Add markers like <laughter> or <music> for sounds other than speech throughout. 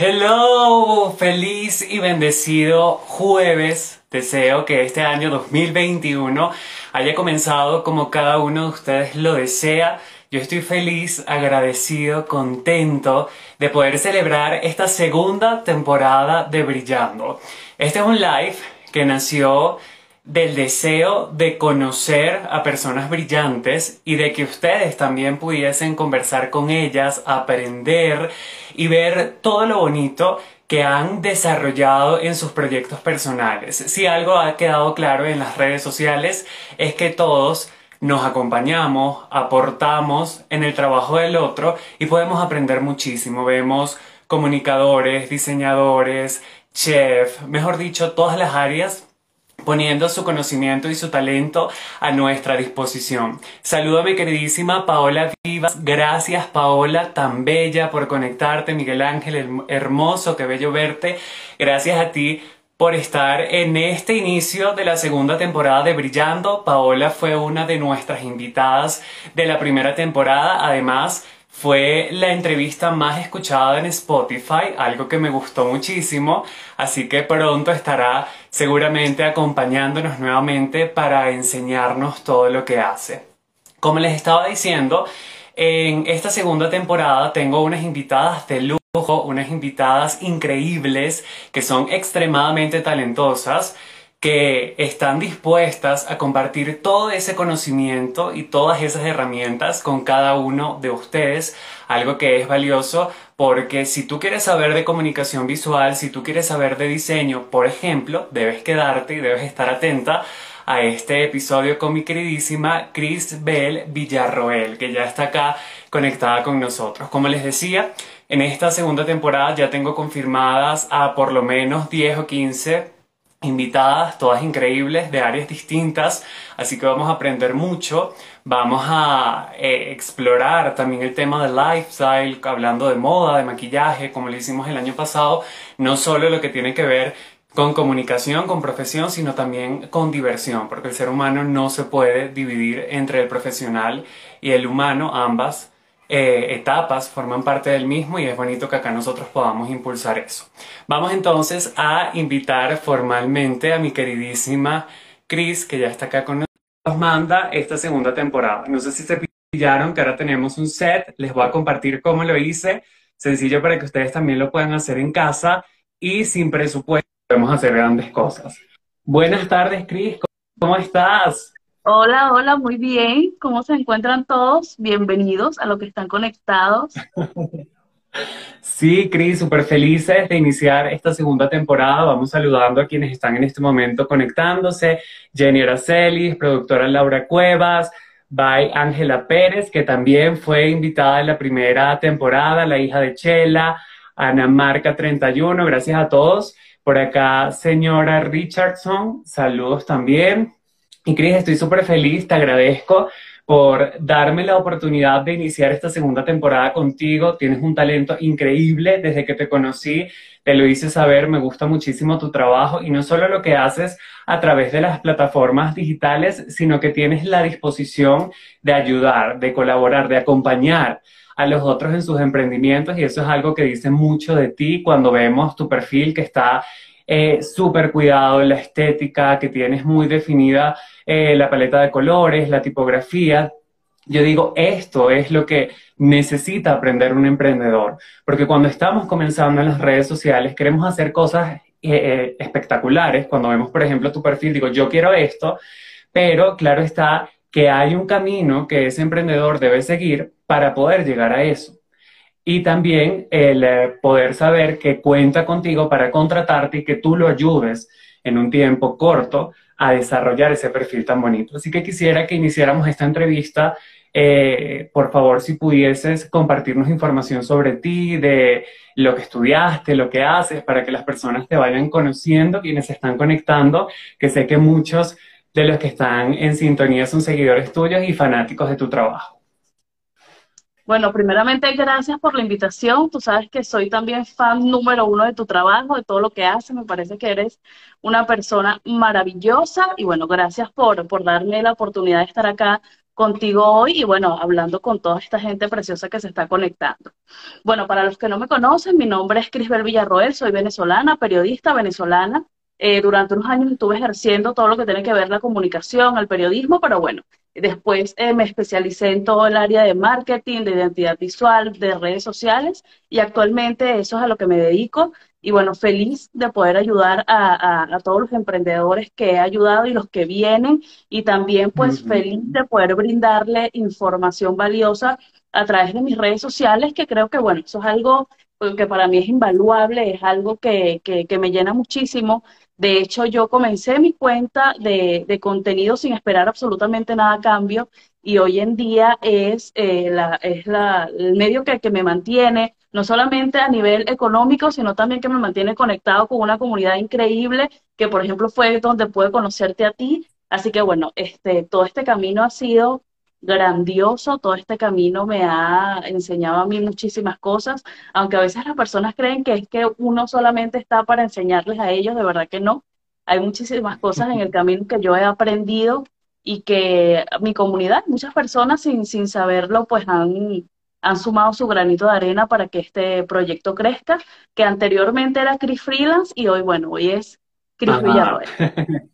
Hello, feliz y bendecido jueves. Deseo que este año 2021 haya comenzado como cada uno de ustedes lo desea. Yo estoy feliz, agradecido, contento de poder celebrar esta segunda temporada de Brillando. Este es un live que nació del deseo de conocer a personas brillantes y de que ustedes también pudiesen conversar con ellas, aprender y ver todo lo bonito que han desarrollado en sus proyectos personales. Si algo ha quedado claro en las redes sociales es que todos nos acompañamos, aportamos en el trabajo del otro y podemos aprender muchísimo. Vemos comunicadores, diseñadores, chef, mejor dicho, todas las áreas poniendo su conocimiento y su talento a nuestra disposición. Saludo a mi queridísima Paola Vivas. Gracias Paola, tan bella por conectarte. Miguel Ángel, hermoso, qué bello verte. Gracias a ti por estar en este inicio de la segunda temporada de Brillando. Paola fue una de nuestras invitadas de la primera temporada. Además, fue la entrevista más escuchada en Spotify, algo que me gustó muchísimo, así que pronto estará seguramente acompañándonos nuevamente para enseñarnos todo lo que hace. Como les estaba diciendo, en esta segunda temporada tengo unas invitadas de lujo, unas invitadas increíbles que son extremadamente talentosas que están dispuestas a compartir todo ese conocimiento y todas esas herramientas con cada uno de ustedes, algo que es valioso porque si tú quieres saber de comunicación visual, si tú quieres saber de diseño, por ejemplo, debes quedarte y debes estar atenta a este episodio con mi queridísima Chris Bell Villarroel, que ya está acá conectada con nosotros. Como les decía, en esta segunda temporada ya tengo confirmadas a por lo menos 10 o 15 invitadas, todas increíbles, de áreas distintas, así que vamos a aprender mucho. Vamos a eh, explorar también el tema del lifestyle, hablando de moda, de maquillaje, como lo hicimos el año pasado, no solo lo que tiene que ver con comunicación, con profesión, sino también con diversión, porque el ser humano no se puede dividir entre el profesional y el humano, ambas eh, etapas forman parte del mismo y es bonito que acá nosotros podamos impulsar eso. Vamos entonces a invitar formalmente a mi queridísima Cris, que ya está acá con nosotros, nos manda esta segunda temporada. No sé si se pillaron que ahora tenemos un set, les voy a compartir cómo lo hice, sencillo para que ustedes también lo puedan hacer en casa y sin presupuesto podemos hacer grandes cosas. Buenas tardes, Cris, ¿cómo estás? Hola, hola, muy bien. ¿Cómo se encuentran todos? Bienvenidos a los que están conectados. Sí, Cris, súper felices de iniciar esta segunda temporada. Vamos saludando a quienes están en este momento conectándose. Jenny Aracelis, productora Laura Cuevas, by Ángela Pérez, que también fue invitada en la primera temporada, la hija de Chela, Ana Marca 31, gracias a todos. Por acá, señora Richardson, saludos también. Y estoy súper feliz, te agradezco por darme la oportunidad de iniciar esta segunda temporada contigo. Tienes un talento increíble desde que te conocí, te lo hice saber, me gusta muchísimo tu trabajo y no solo lo que haces a través de las plataformas digitales, sino que tienes la disposición de ayudar, de colaborar, de acompañar a los otros en sus emprendimientos y eso es algo que dice mucho de ti cuando vemos tu perfil que está eh, súper cuidado en la estética, que tienes muy definida eh, la paleta de colores, la tipografía. Yo digo, esto es lo que necesita aprender un emprendedor, porque cuando estamos comenzando en las redes sociales queremos hacer cosas eh, espectaculares. Cuando vemos, por ejemplo, tu perfil, digo, yo quiero esto, pero claro está que hay un camino que ese emprendedor debe seguir para poder llegar a eso y también el eh, poder saber que cuenta contigo para contratarte y que tú lo ayudes en un tiempo corto a desarrollar ese perfil tan bonito. Así que quisiera que iniciáramos esta entrevista. Eh, por favor, si pudieses compartirnos información sobre ti, de lo que estudiaste, lo que haces, para que las personas te vayan conociendo, quienes se están conectando, que sé que muchos de los que están en sintonía son seguidores tuyos y fanáticos de tu trabajo. Bueno, primeramente gracias por la invitación. Tú sabes que soy también fan número uno de tu trabajo, de todo lo que haces. Me parece que eres una persona maravillosa y bueno, gracias por, por darme la oportunidad de estar acá contigo hoy y bueno, hablando con toda esta gente preciosa que se está conectando. Bueno, para los que no me conocen, mi nombre es Crisbel Villarroel, soy venezolana, periodista venezolana. Eh, durante unos años estuve ejerciendo todo lo que tiene que ver la comunicación, el periodismo, pero bueno, después eh, me especialicé en todo el área de marketing, de identidad visual, de redes sociales y actualmente eso es a lo que me dedico y bueno, feliz de poder ayudar a, todos los emprendedores que he ayudado y los que vienen y también pues feliz de poder brindarle información valiosa a través de mis redes sociales, que creo que bueno, eso es algo pues, que para mí es invaluable, es algo que, que, me llena muchísimo. De hecho, yo comencé mi cuenta de, de contenido sin esperar absolutamente nada a cambio y hoy en día es, eh, la, es la, el medio que, que me mantiene, no solamente a nivel económico, sino también que me mantiene conectado con una comunidad increíble, que por ejemplo fue donde pude conocerte a ti. Así que bueno, este, todo este camino ha sido grandioso, todo este camino me ha enseñado a mí muchísimas cosas, aunque a veces las personas creen que es que uno solamente está para enseñarles a ellos, de verdad que no. Hay muchísimas cosas en el camino que yo he aprendido y que mi comunidad, muchas personas sin, sin saberlo, pues han, han sumado su granito de arena para que este proyecto crezca, que anteriormente era Chris Freelance y hoy, bueno, hoy es Chris Villarroel. <laughs>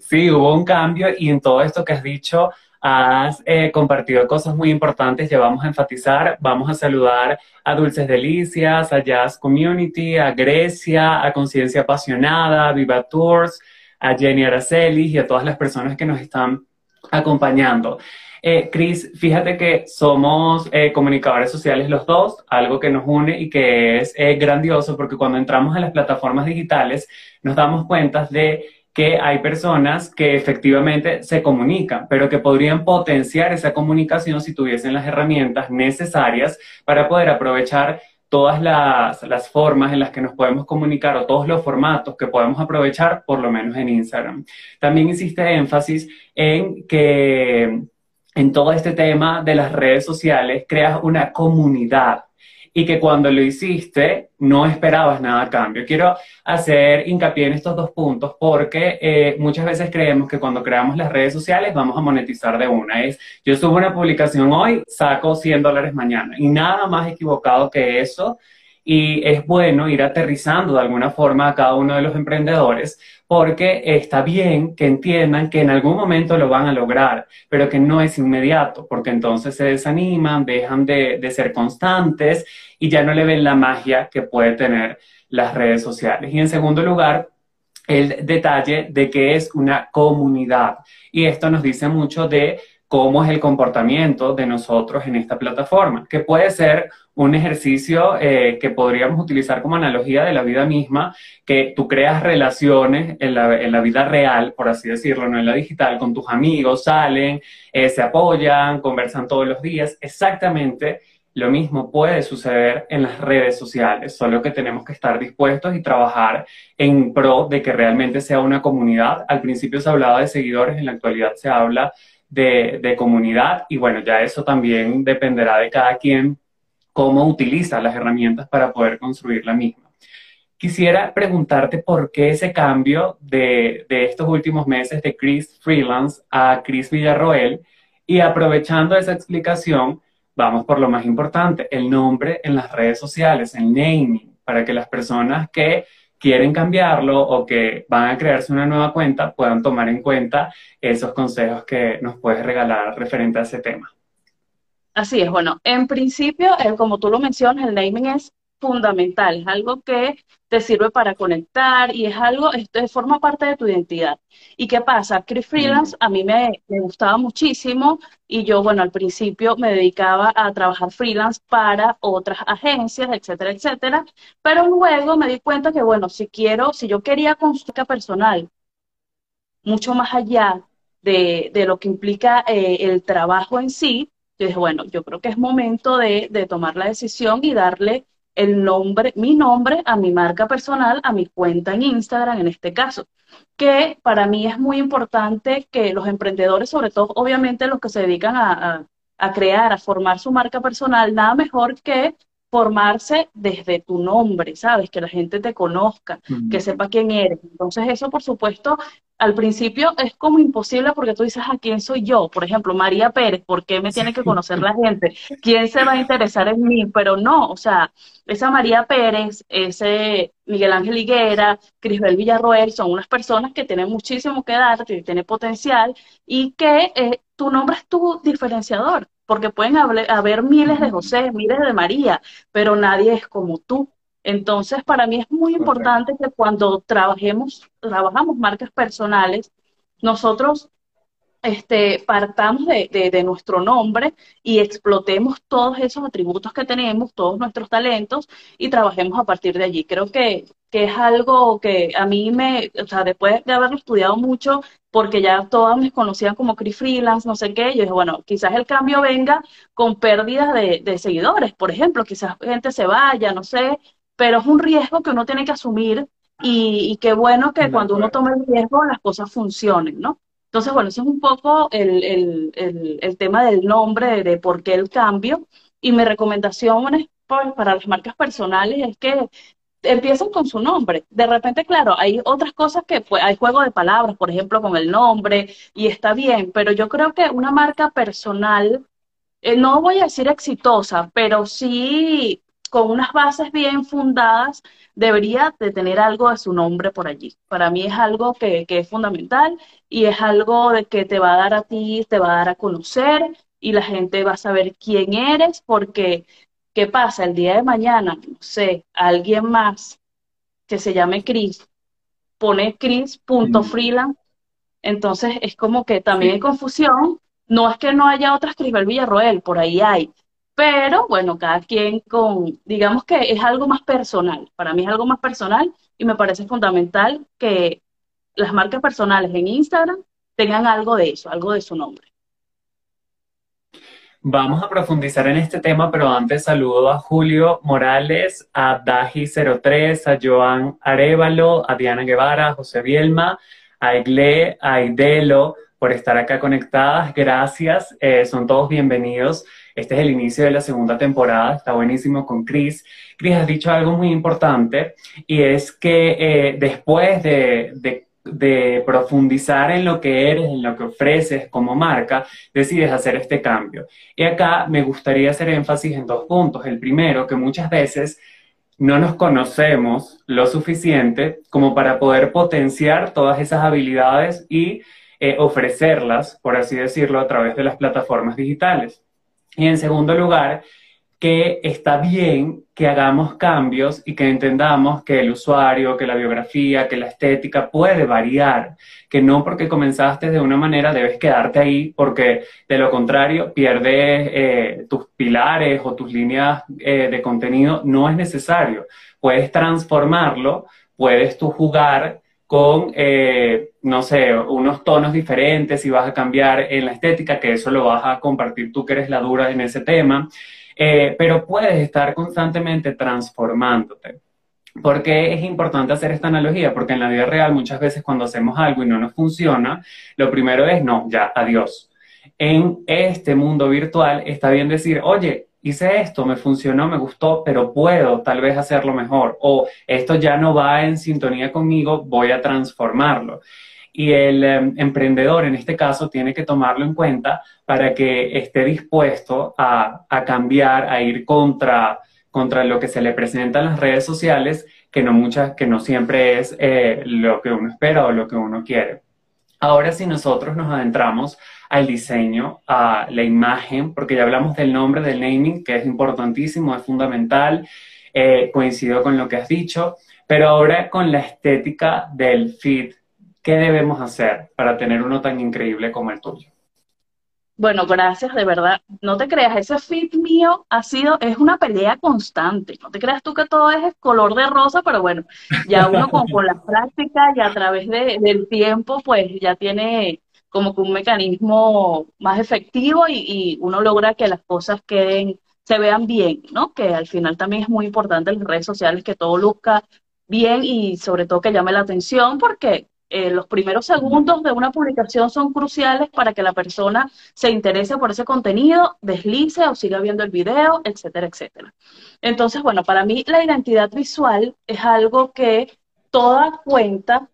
Sí, hubo un cambio y en todo esto que has dicho, has eh, compartido cosas muy importantes ya vamos a enfatizar. Vamos a saludar a Dulces Delicias, a Jazz Community, a Grecia, a Conciencia Apasionada, a Viva Tours, a Jenny Araceli y a todas las personas que nos están acompañando. Eh, Cris, fíjate que somos eh, comunicadores sociales los dos, algo que nos une y que es eh, grandioso porque cuando entramos a las plataformas digitales nos damos cuenta de que hay personas que efectivamente se comunican, pero que podrían potenciar esa comunicación si tuviesen las herramientas necesarias para poder aprovechar todas las, las, formas en las que nos podemos comunicar o todos los formatos que podemos aprovechar, por lo menos en Instagram. También hiciste énfasis en que en todo este tema de las redes sociales creas una comunidad y que cuando lo hiciste no esperabas nada a cambio. Quiero hacer hincapié en estos dos puntos porque eh, muchas veces creemos que cuando creamos las redes sociales vamos a monetizar de una. Es, yo subo una publicación hoy, saco 100 dólares mañana y nada más equivocado que eso. Y es bueno ir aterrizando de alguna forma a cada uno de los emprendedores porque está bien que entiendan que en algún momento lo van a lograr, pero que no es inmediato, porque entonces se desaniman, dejan de, ser constantes y ya no le ven la magia que puede tener las redes sociales. Y en segundo lugar, el detalle de que es una comunidad. Y esto nos dice mucho de cómo es el comportamiento de nosotros en esta plataforma, que puede ser un ejercicio eh, que podríamos utilizar como analogía de la vida misma, que tú creas relaciones en la, vida real, por así decirlo, no en la digital, con tus amigos, salen, eh, se apoyan, conversan todos los días, exactamente. Lo mismo puede suceder en las redes sociales, solo que tenemos que estar dispuestos y trabajar en pro de que realmente sea una comunidad. Al principio se hablaba de seguidores, en la actualidad se habla de, comunidad y bueno, ya eso también dependerá de cada quien cómo utiliza las herramientas para poder construir la misma. Quisiera preguntarte por qué ese cambio de, de, estos últimos meses de Chris Freelance a Chris Villarroel y aprovechando esa explicación, vamos por lo más importante, el nombre en las redes sociales, el naming, para que las personas que quieren cambiarlo o que van a crearse una nueva cuenta puedan tomar en cuenta esos consejos que nos puedes regalar referente a ese tema. Así es, bueno, en principio, eh, como tú lo mencionas, el naming es fundamental, es algo que te sirve para conectar y es algo, esto forma parte de tu identidad. ¿Y qué pasa? Chris Freelance a mí me, me, gustaba muchísimo y yo, bueno, al principio me dedicaba a trabajar freelance para otras agencias, etcétera, etcétera, pero luego me di cuenta que, bueno, si quiero, si yo quería construir personal, mucho más allá de, de lo que implica eh, el trabajo en sí, yo dije, bueno, yo creo que es momento de, de tomar la decisión y darle el nombre, mi nombre a mi marca personal, a mi cuenta en Instagram en este caso, que para mí es muy importante que los emprendedores, sobre todo obviamente los que se dedican a, crear, a formar su marca personal, nada mejor que formarse desde tu nombre, ¿sabes? Que la gente te conozca, que sepa quién eres. Entonces eso, por supuesto, al principio es como imposible porque tú dices, ¿a quién soy yo? Por ejemplo, María Pérez, ¿por qué me tiene que conocer la gente? ¿Quién se va a interesar en mí? Pero no, o sea, esa María Pérez, ese Miguel Ángel Higuera, Crisbel Villarroel, son unas personas que tienen muchísimo que dar, que tienen potencial y que eh, tu nombre es tu diferenciador porque pueden haber miles de José, miles de María, pero nadie es como tú. Entonces, para mí es muy importante que cuando trabajemos, trabajamos marcas personales, nosotros este, partamos de, de, nuestro nombre y explotemos todos esos atributos que tenemos, todos nuestros talentos y trabajemos a partir de allí. Creo que, que es algo que a mí me, o sea, después de haberlo estudiado mucho, porque ya todas me conocían como Cree Freelance, no sé qué, yo dije, bueno, quizás el cambio venga con pérdidas de, de seguidores, por ejemplo, quizás gente se vaya, no sé, pero es un riesgo que uno tiene que asumir y, y qué bueno que cuando uno tome el riesgo las cosas funcionen, ¿no? Entonces, bueno, ese es un poco el, el, el, tema del nombre, de, por qué el cambio. Y mi recomendación pues, para las marcas personales es que empiecen con su nombre. De repente, claro, hay otras cosas que pues, hay juego de palabras, por ejemplo, con el nombre, y está bien, pero yo creo que una marca personal, eh, no voy a decir exitosa, pero sí con unas bases bien fundadas, debería de tener algo de su nombre por allí. Para mí es algo que, es fundamental y es algo de que te va a dar a ti, te va a dar a conocer y la gente va a saber quién eres porque, ¿qué pasa? El día de mañana, no sé, alguien más que se llame Chris, pone Chris.freelance, entonces es como que también hay confusión. No es que no haya otras Crisbel Villarroel, por ahí hay, pero bueno, cada quien con, digamos que es algo más personal, para mí es algo más personal y me parece fundamental que las marcas personales en Instagram tengan algo de eso, algo de su nombre. Vamos a profundizar en este tema, pero antes saludo a Julio Morales, a Daji03, a Joan Arevalo, a Diana Guevara, a José Bielma, a Egle, a Idelo, por estar acá conectadas. Gracias, eh, son todos bienvenidos. Este es el inicio de la segunda temporada, está buenísimo con Chris. Chris, has dicho algo muy importante y es que eh, después de, de, profundizar en lo que eres, en lo que ofreces como marca, decides hacer este cambio. Y acá me gustaría hacer énfasis en dos puntos. El primero, que muchas veces no nos conocemos lo suficiente como para poder potenciar todas esas habilidades y eh, ofrecerlas, por así decirlo, a través de las plataformas digitales. Y en segundo lugar, que está bien que hagamos cambios y que entendamos que el usuario, que la biografía, que la estética puede variar, que no porque comenzaste de una manera debes quedarte ahí, porque de lo contrario pierdes eh, tus pilares o tus líneas eh, de contenido, no es necesario. Puedes transformarlo, puedes tú jugar con, eh, no sé, unos tonos diferentes y vas a cambiar en la estética, que eso lo vas a compartir tú que eres la dura en ese tema, eh, pero puedes estar constantemente transformándote. ¿Por qué es importante hacer esta analogía? Porque en la vida real muchas veces cuando hacemos algo y no nos funciona, lo primero es, no, ya, adiós. En este mundo virtual está bien decir, oye, hice esto, me funcionó, me gustó, pero puedo tal vez hacerlo mejor. O esto ya no va en sintonía conmigo, voy a transformarlo. Y el em, emprendedor en este caso tiene que tomarlo en cuenta para que esté dispuesto a, cambiar, a ir contra, contra lo que se le presenta en las redes sociales, que no, muchas, que no siempre es eh, lo que uno espera o lo que uno quiere. Ahora si nosotros nos adentramos al diseño, a la imagen, porque ya hablamos del nombre, del naming, que es importantísimo, es fundamental, eh, coincido con lo que has dicho, pero ahora con la estética del feed, ¿qué debemos hacer para tener uno tan increíble como el tuyo? Bueno, gracias, de verdad. No te creas, ese feed mío ha sido, es una pelea constante. No te creas tú que todo es color de rosa, pero bueno, ya uno con, con la práctica y a través de, del tiempo, pues ya tiene como que un mecanismo más efectivo y, uno logra que las cosas queden, se vean bien, ¿no? Que al final también es muy importante en las redes sociales que todo luzca bien y sobre todo que llame la atención porque Eh, los primeros segundos de una publicación son cruciales para que la persona se interese por ese contenido, deslice o siga viendo el video, etcétera, etcétera. Entonces, bueno, para mí la identidad visual es algo que toda cuenta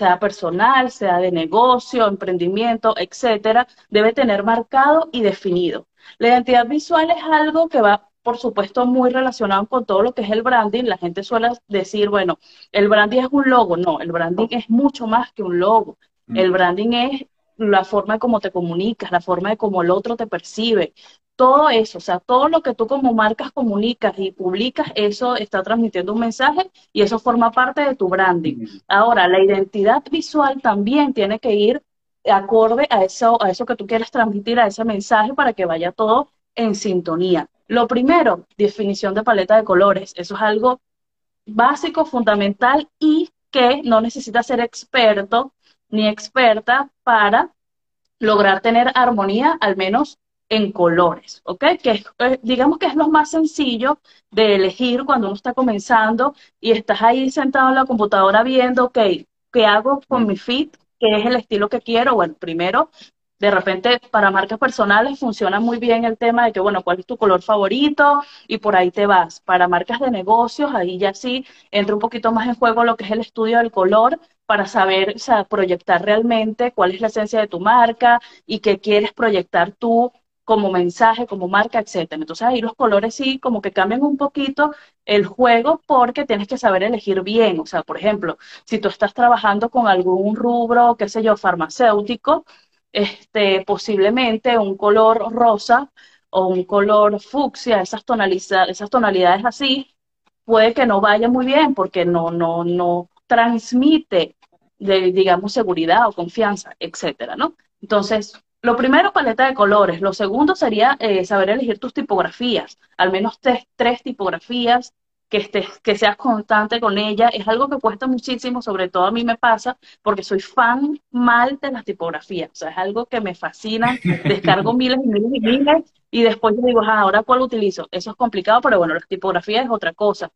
sea personal, sea de negocio, emprendimiento, etcétera, debe tener marcado y definido. La identidad visual es algo que va, por supuesto, muy relacionado con todo lo que es el branding. La gente suele decir, bueno, el branding es un logo. No, el branding es mucho más que un logo. Mm. El branding es la forma de cómo te comunicas, la forma de cómo el otro te percibe, todo eso, o sea, todo lo que tú como marcas comunicas y publicas, eso está transmitiendo un mensaje y eso forma parte de tu branding. Ahora, la identidad visual también tiene que ir acorde a eso, a eso que tú quieres transmitir, a ese mensaje para que vaya todo en sintonía. Lo primero, definición de paleta de colores. Eso es algo básico, fundamental y que no necesita ser experto ni experta para lograr tener armonía, al menos en colores, ¿ok? Que eh, digamos que es lo más sencillo de elegir cuando uno está comenzando y estás ahí sentado en la computadora viendo, ok, ¿qué hago con mi feed? ¿Qué es el estilo que quiero? Bueno, primero, de repente para marcas personales funciona muy bien el tema de que, bueno, ¿cuál es tu color favorito? Y por ahí te vas. Para marcas de negocios, ahí ya sí entra un poquito más en juego lo que es el estudio del color para saber, o sea, proyectar realmente cuál es la esencia de tu marca y qué quieres proyectar tú como mensaje, como marca, etcétera. Entonces ahí los colores sí como que cambian un poquito el juego porque tienes que saber elegir bien. O sea, por ejemplo, si tú estás trabajando con algún rubro, qué sé yo, farmacéutico, este, posiblemente un color rosa o un color fucsia, esas, esas tonalidades así, puede que no vaya muy bien porque no, no, no transmite, digamos, seguridad o confianza, etcétera, ¿no? Entonces, lo primero, paleta de colores. Lo segundo sería eh, saber elegir tus tipografías, al menos tres, tres tipografías, que, estés, que seas constante con ella. Es algo que cuesta muchísimo, sobre todo a mí me pasa, porque soy fan mal de las tipografías. O sea, es algo que me fascina. <laughs> Descargo miles y miles y miles y después digo, ah, ahora cuál utilizo. Eso es complicado, pero bueno, las tipografías es otra cosa.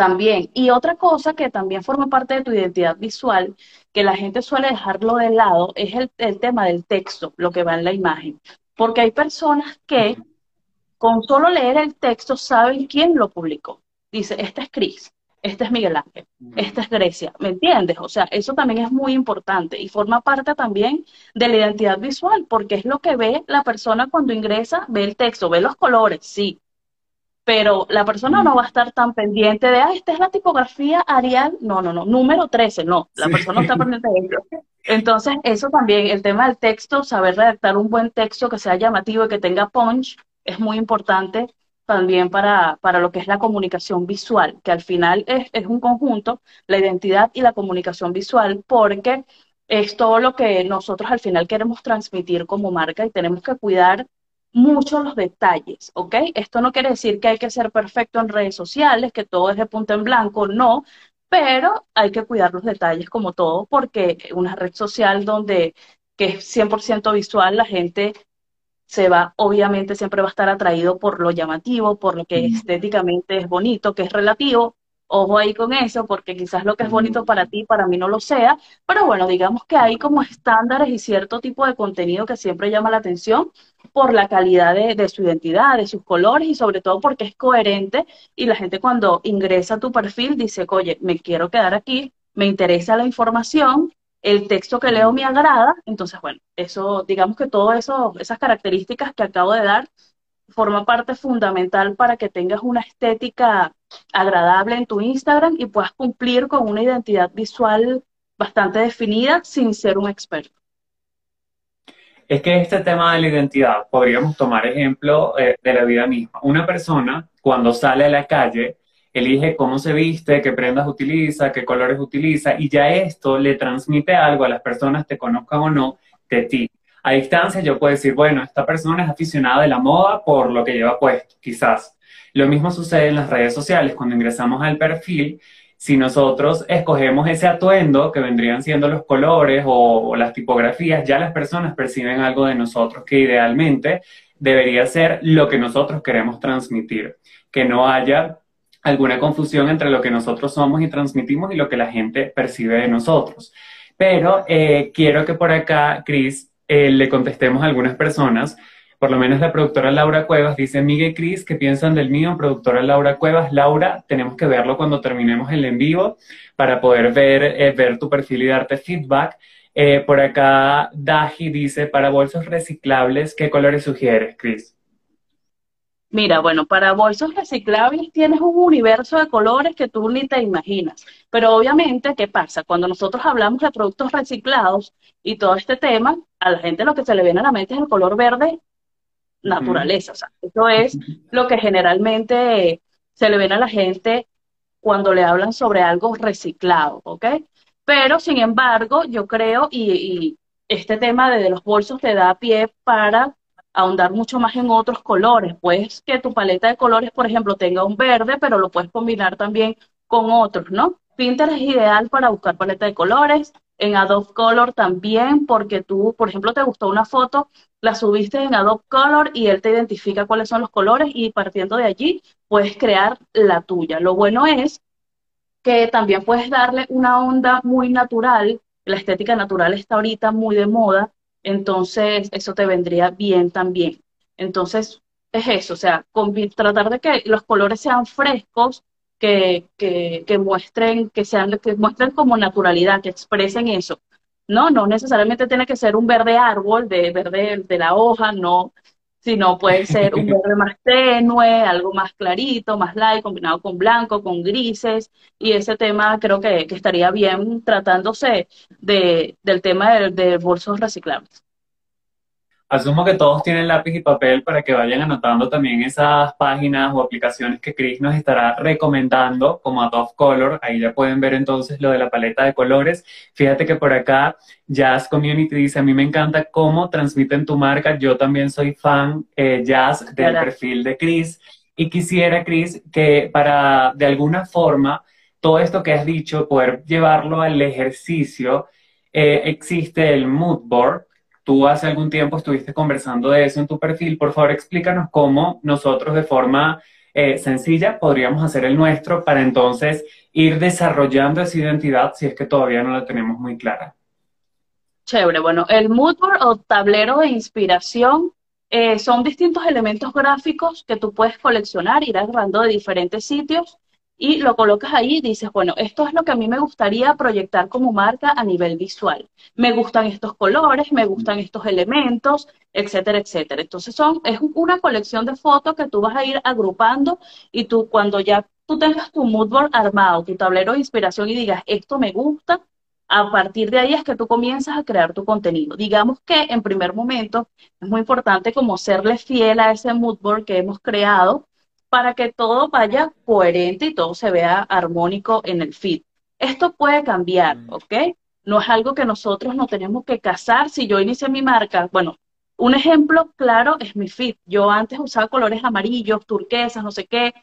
También. Y otra cosa que también forma parte de tu identidad visual, que la gente suele dejarlo de lado, es el, tema del texto, lo que va en la imagen. Porque hay personas que con solo leer el texto saben quién lo publicó. Dice, este es Cris, este es Miguel Ángel, esta es Grecia, ¿me entiendes? O sea, eso también es muy importante y forma parte también de la identidad visual, porque es lo que ve la persona cuando ingresa, ve el texto, ve los colores, sí, pero la persona no va a estar tan pendiente de, ah, esta es la tipografía Arial, no, no, no, número 13, no, la persona no está pendiente de eso. <laughs> Entonces, eso también, el tema del texto, saber redactar un buen texto que sea llamativo y que tenga punch, es muy importante también para, para lo que es la comunicación visual, que al final es, es un conjunto, la identidad y la comunicación visual, porque es todo lo que nosotros al final queremos transmitir como marca y tenemos que cuidar mucho los detalles, ¿ok? Esto no quiere decir que hay que ser perfecto en redes sociales, que todo es de punto en blanco, no, pero hay que cuidar los detalles como todo, porque una red social donde que es 100% visual, la gente se va, obviamente siempre va a estar atraído por lo llamativo, por lo que estéticamente es bonito, que es relativo, Ojo ahí con eso, porque quizás lo que es bonito para ti, para mí no lo sea, pero bueno, digamos que hay como estándares y cierto tipo de contenido que siempre llama la atención por la calidad de, su identidad, de sus colores y sobre todo porque es coherente y la gente cuando ingresa a tu perfil dice, oye, me quiero quedar aquí, me interesa la información, el texto que leo me agrada, entonces bueno, eso, digamos que todo eso, esas características que acabo de dar, forma parte fundamental para que tengas una estética agradable en tu Instagram y puedas cumplir con una identidad visual bastante definida sin ser un experto. Es que este tema de la identidad, podríamos tomar ejemplo eh, de la vida misma. Una persona, cuando sale a la calle, elige cómo se viste, qué prendas utiliza, qué colores utiliza, y ya esto le transmite algo a las personas, te conozcan o no, de ti. A distancia yo puedo decir, bueno, esta persona es aficionada de la moda por lo que lleva puesto, quizás. Lo mismo sucede en las redes sociales, cuando ingresamos al perfil, si nosotros escogemos ese atuendo, que vendrían siendo los colores o, las tipografías, ya las personas perciben algo de nosotros que idealmente debería ser lo que nosotros queremos transmitir, que no haya alguna confusión entre lo que nosotros somos y transmitimos y lo que la gente percibe de nosotros. pero eh, quiero que por acá, Cris, eh, le contestemos a algunas personas. Por lo menos la productora Laura Cuevas dice, Miguel Cris, ¿qué piensan del mío? Productora Laura Cuevas, Laura, tenemos que verlo cuando terminemos el en vivo para poder ver, eh, ver tu perfil y darte feedback. por acá, Daji dice, para bolsos reciclables, ¿qué colores sugieres, Cris? Mira, bueno, para bolsos reciclables tienes un universo de colores que tú ni te imaginas. Pero obviamente, ¿qué pasa? Cuando nosotros hablamos de productos reciclados y todo este tema, a la gente lo que se le viene a la mente es el color verde naturaleza. O sea, eso es lo que generalmente se le viene a la gente cuando le hablan sobre algo reciclado, ¿ok? Pero, sin embargo, yo creo, y, y este tema de los bolsos te da pie para ahondar mucho más en otros colores. Puedes que tu paleta de colores, por ejemplo, tenga un verde, pero lo puedes combinar también con otros, ¿no? Pinterest es ideal para buscar paleta de colores. En Adobe Color también, porque tú, por ejemplo, te gustó una foto, la subiste en Adobe Color y él te identifica cuáles son los colores y partiendo de allí puedes crear la tuya. Lo bueno es que también puedes darle una onda muy natural. La estética natural está ahorita muy de moda entonces eso te vendría bien también. Entonces, es eso, o sea, tratar de que los colores sean frescos, que, que, que, muestren, que sean, que muestren como naturalidad, que expresen eso. No, no necesariamente tiene que ser un verde árbol, de verde de la hoja, no, sino puede ser un <laughs> verde más tenue, algo más clarito, más light, combinado con blanco, con grises, y ese tema creo que, estaría bien tratándose de, del tema de, bolsos reciclables. Asumo que todos tienen lápiz y papel para que vayan anotando también esas páginas o aplicaciones que Chris nos estará recomendando, como Adobe Color. Ahí ya pueden ver entonces lo de la paleta de colores. Fíjate que por acá Jazz Community dice, a mí me encanta cómo transmiten tu marca. Yo también soy fan, eh, Jazz, del perfil de Chris. Y quisiera, Chris, que para, de alguna forma, todo esto que has dicho, poder llevarlo al ejercicio, eh, existe el mood board, Tú hace algún tiempo estuviste conversando de eso en tu perfil. Por favor, explícanos cómo nosotros de forma eh, sencilla podríamos hacer el nuestro para entonces ir desarrollando esa identidad si es que todavía no la tenemos muy clara. Chévere, bueno, el mood board o tablero de inspiración eh, son distintos elementos gráficos que tú puedes coleccionar, ir agarrando de diferentes sitios y lo colocas ahí y dices, bueno, esto es lo que a mí me gustaría proyectar como marca a nivel visual. Me gustan estos colores, me gustan estos elementos, etcétera, etcétera. Entonces son, es una colección de fotos que tú vas a ir agrupando y tú cuando ya tú tengas tu mood board armado, tu tablero de inspiración y digas, esto me gusta, a partir de ahí es que tú comienzas a crear tu contenido. Digamos que en primer momento es muy importante como serle fiel a ese mood board que hemos creado para que todo vaya coherente y todo se vea armónico en el feed. Esto puede cambiar, mm. ¿ok? No es algo que nosotros no tenemos que casar. Si yo inicié mi marca, bueno, un ejemplo claro es mi feed. Yo antes usaba colores amarillos, turquesas, no sé qué,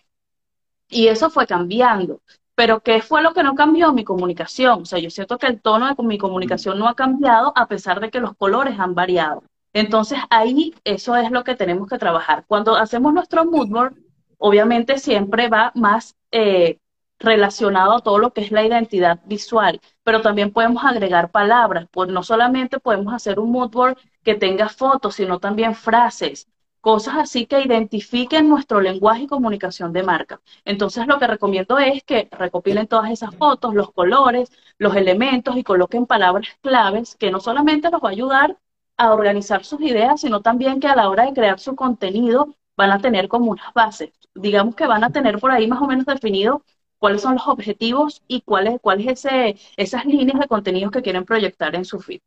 y eso fue cambiando. Pero ¿qué fue lo que no cambió? Mi comunicación. O sea, yo siento que el tono de mi comunicación no ha cambiado a pesar de que los colores han variado. Entonces ahí eso es lo que tenemos que trabajar. Cuando hacemos nuestro mood board, obviamente siempre va más eh, relacionado a todo lo que es la identidad visual, pero también podemos agregar palabras, pues no solamente podemos hacer un mood board que tenga fotos, sino también frases, cosas así que identifiquen nuestro lenguaje y comunicación de marca. Entonces lo que recomiendo es que recopilen todas esas fotos, los colores, los elementos y coloquen palabras claves que no solamente nos va a ayudar a organizar sus ideas, sino también que a la hora de crear su contenido van a tener como unas bases. Digamos que van a tener por ahí más o menos definido cuáles son los objetivos y cuál es, cuál es ese, esas líneas de contenidos que quieren proyectar en su feed.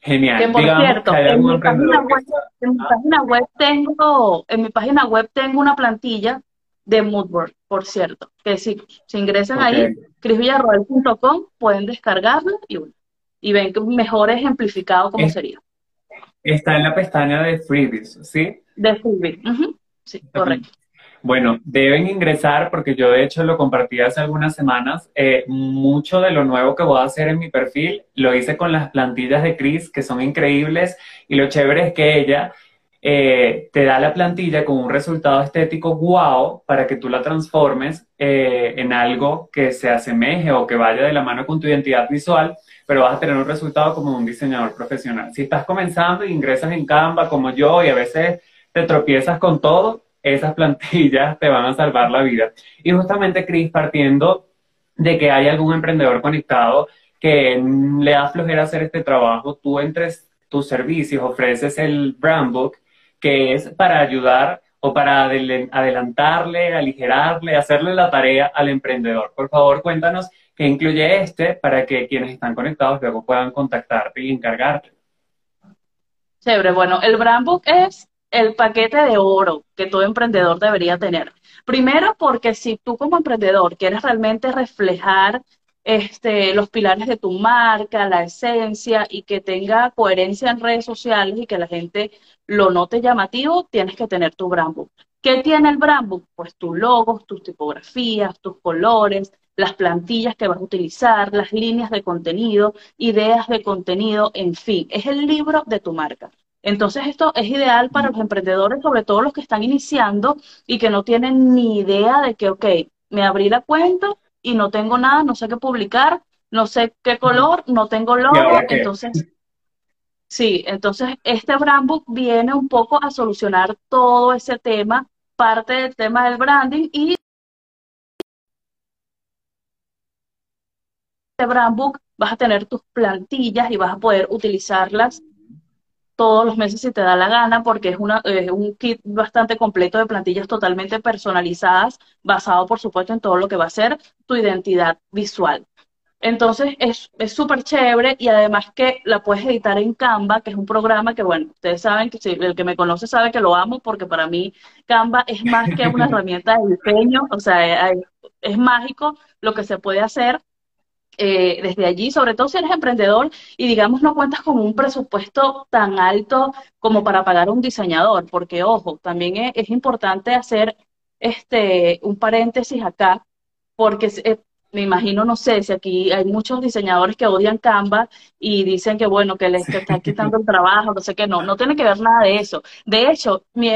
Genial. Que por cierto, en mi, página web, tengo, en mi página web tengo una plantilla de Moodboard, por cierto, que si, si ingresan ahí, crisvillarroel.com, pueden descargarla y, y ven que mejor ejemplificado cómo sería. Está en la pestaña de freebies, ¿sí? De freebies, sí, correcto. Bueno, deben ingresar porque yo de hecho lo compartí hace algunas semanas. Eh, mucho de lo nuevo que voy a hacer en mi perfil lo hice con las plantillas de Chris, que son increíbles. Y lo chévere es que ella eh, te da la plantilla con un resultado estético wow para que tú la transformes eh, en algo que se asemeje o que vaya de la mano con tu identidad visual, pero vas a tener un resultado como un diseñador profesional. Si estás comenzando y ingresas en Canva como yo y a veces te tropiezas con todo, esas plantillas te van a salvar la vida. Y justamente, Cris, partiendo de que hay algún emprendedor conectado que le da flojera hacer este trabajo, tú entres tus servicios, ofreces el brand book que es para ayudar o para adelantarle, aligerarle, hacerle la tarea al emprendedor. Por favor, cuéntanos qué incluye este para que quienes están conectados luego puedan contactarte y encargarte. Chévere, bueno, el Brand Book es el paquete de oro que todo emprendedor debería tener. Primero, porque si tú como emprendedor quieres realmente reflejar este, los pilares de tu marca, la esencia y que tenga coherencia en redes sociales y que la gente lo note llamativo, tienes que tener tu brand book. ¿Qué tiene el brand book? Pues tus logos, tus tipografías, tus colores, las plantillas que vas a utilizar, las líneas de contenido, ideas de contenido, en fin, es el libro de tu marca. Entonces esto es ideal para los emprendedores, sobre todo los que están iniciando y que no tienen ni idea de que, ok, me abrí la cuenta, y no tengo nada, no sé qué publicar, no sé qué color, no tengo logo, entonces... Sí, entonces este brand book viene un poco a solucionar todo ese tema, parte del tema del branding y este brand book vas a tener tus plantillas y vas a poder utilizarlas todos los meses si te da la gana, porque es, una, un kit bastante completo de plantillas totalmente personalizadas, basado por supuesto en todo lo que va a ser tu identidad visual. Entonces es súper chévere y además que la puedes editar en Canva, que es un programa que, bueno, ustedes saben que si, el que me conoce sabe que lo amo porque para mí Canva es más que una <laughs> herramienta de diseño, o sea, es mágico lo que se puede hacer eh, desde allí, sobre todo si eres emprendedor y digamos no cuentas con un presupuesto tan alto como para pagar un diseñador, porque ojo, también es, importante hacer este un paréntesis acá, porque eh, me imagino, no sé, si aquí hay muchos diseñadores que odian Canva y dicen que bueno, que les está quitando el trabajo, no sé qué, no, no tiene que ver nada de eso. De hecho, mi,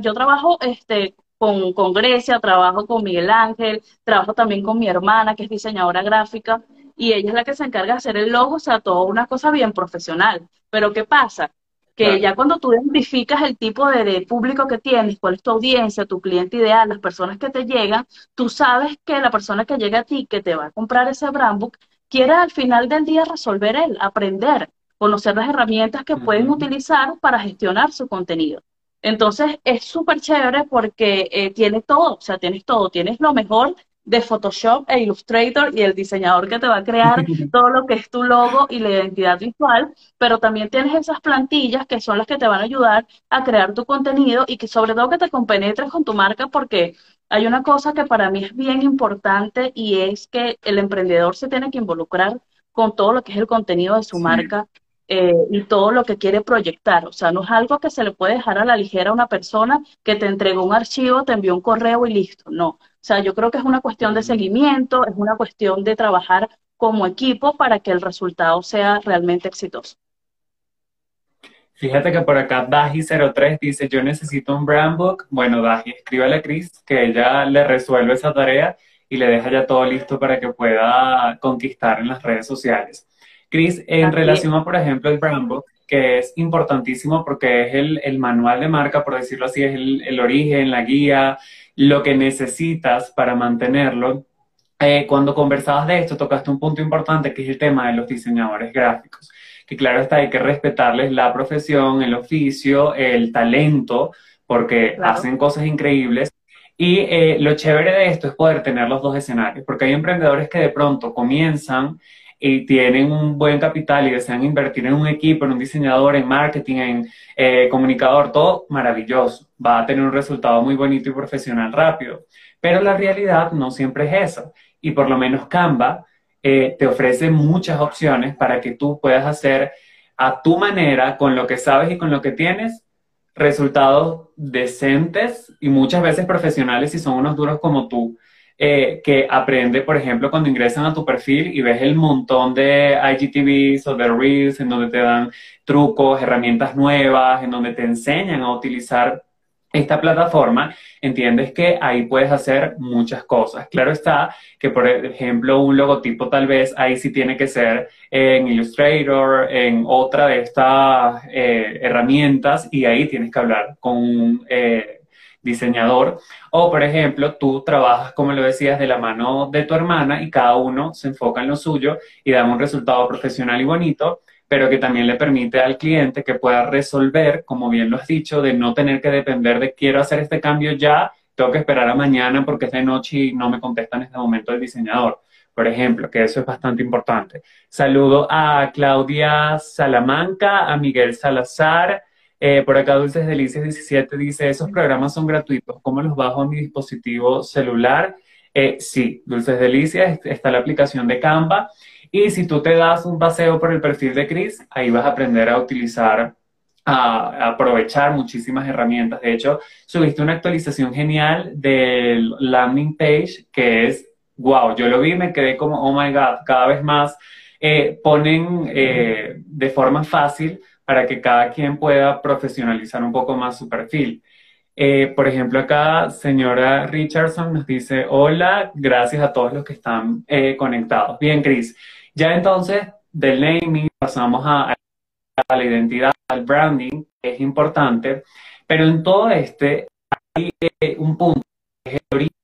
yo trabajo este con, con Grecia, trabajo con Miguel Ángel, trabajo también con mi hermana, que es diseñadora gráfica, y ella es la que se encarga de hacer el logo, o sea, toda una cosa bien profesional. Pero ¿qué pasa? Que ya cuando tú identificas el tipo de, público que tienes, cuál es tu audiencia, tu cliente ideal, las personas que te llegan, tú sabes que la persona que llega a ti, que te va a comprar ese brand book, quiere al final del día resolver él, aprender, conocer las herramientas que pueden utilizar para gestionar su contenido. Entonces es súper chévere porque eh, tiene todo, o sea, tienes todo, tienes lo mejor de Photoshop e Illustrator y el diseñador que te va a crear <laughs> todo lo que es tu logo y la identidad visual, pero también tienes esas plantillas que son las que te van a ayudar a crear tu contenido y que sobre todo que te compenetres con tu marca porque hay una cosa que para mí es bien importante y es que el emprendedor se tiene que involucrar con todo lo que es el contenido de su marca eh, y todo lo que quiere proyectar. O sea, no es algo que se le puede dejar a la ligera a una persona que te entregó un archivo, te envió un correo y listo. No. O sea, yo creo que es una cuestión de seguimiento, es una cuestión de trabajar como equipo para que el resultado sea realmente exitoso. Fíjate que por acá Daji03 dice, yo necesito un brand book. Bueno, Daji, escríbale a Cris que ella le resuelve esa tarea y le deja ya todo listo para que pueda conquistar en las redes sociales. Cris, en relación a, por ejemplo, el brand book, que es importantísimo porque es el, manual de marca, por decirlo así, es el, el origen, la guía, lo que necesitas para mantenerlo. Eh, cuando conversabas de esto, tocaste un punto importante que es el tema de los diseñadores gráficos, que claro está, hay que respetarles la profesión, el oficio, el talento, porque hacen cosas increíbles. Y eh, lo chévere de esto es poder tener los dos escenarios, porque hay emprendedores que de pronto comienzan y tienen un buen capital y desean invertir en un equipo, en un diseñador, en marketing, en eh, comunicador, todo maravilloso. Va a tener un resultado muy bonito y profesional rápido. Pero la realidad no siempre es eso. Y por lo menos Canva eh, te ofrece muchas opciones para que tú puedas hacer a tu manera, con lo que sabes y con lo que tienes, resultados decentes y muchas veces profesionales si son unos duros como tú eh, que aprende, por ejemplo, cuando ingresan a tu perfil y ves el montón de IGTVs o de Reels en donde te dan trucos, herramientas nuevas, en donde te enseñan a utilizar esta plataforma, entiendes que ahí puedes hacer muchas cosas. Claro está que, por ejemplo, un logotipo tal vez ahí sí tiene que ser en Illustrator, en otra de estas eh, herramientas, y ahí tienes que hablar con un eh, diseñador. O, por ejemplo, tú trabajas, como lo decías, de la mano de tu hermana y cada uno se enfoca en lo suyo y da un resultado profesional y bonito pero que también le permite al cliente que pueda resolver, como bien lo has dicho, de no tener que depender de quiero hacer este cambio ya, tengo que esperar a mañana porque es de noche y no me contesta en este momento el diseñador. Por ejemplo, que eso es bastante importante. Saludo a Claudia Salamanca, a Miguel Salazar. Eh, por acá Dulces Delicias 17 dice, esos programas son gratuitos, ¿cómo los bajo a mi dispositivo celular? Eh, sí, Dulces Delicias, está la aplicación de Canva y si tú te das un paseo por el perfil de Chris, ahí vas a aprender a utilizar, a, aprovechar muchísimas herramientas. De hecho, subiste una actualización genial del landing page que es, wow, yo lo vi, me quedé como, oh my god, cada vez más eh, ponen eh, de forma fácil para que cada quien pueda profesionalizar un poco más su perfil. Eh, por ejemplo, acá señora Richardson nos dice, hola, gracias a todos los que están conectados. Bien, Chris. Ya entonces, del naming pasamos a, la identidad, al branding, que es importante, pero en todo este hay eh, un punto que es el origen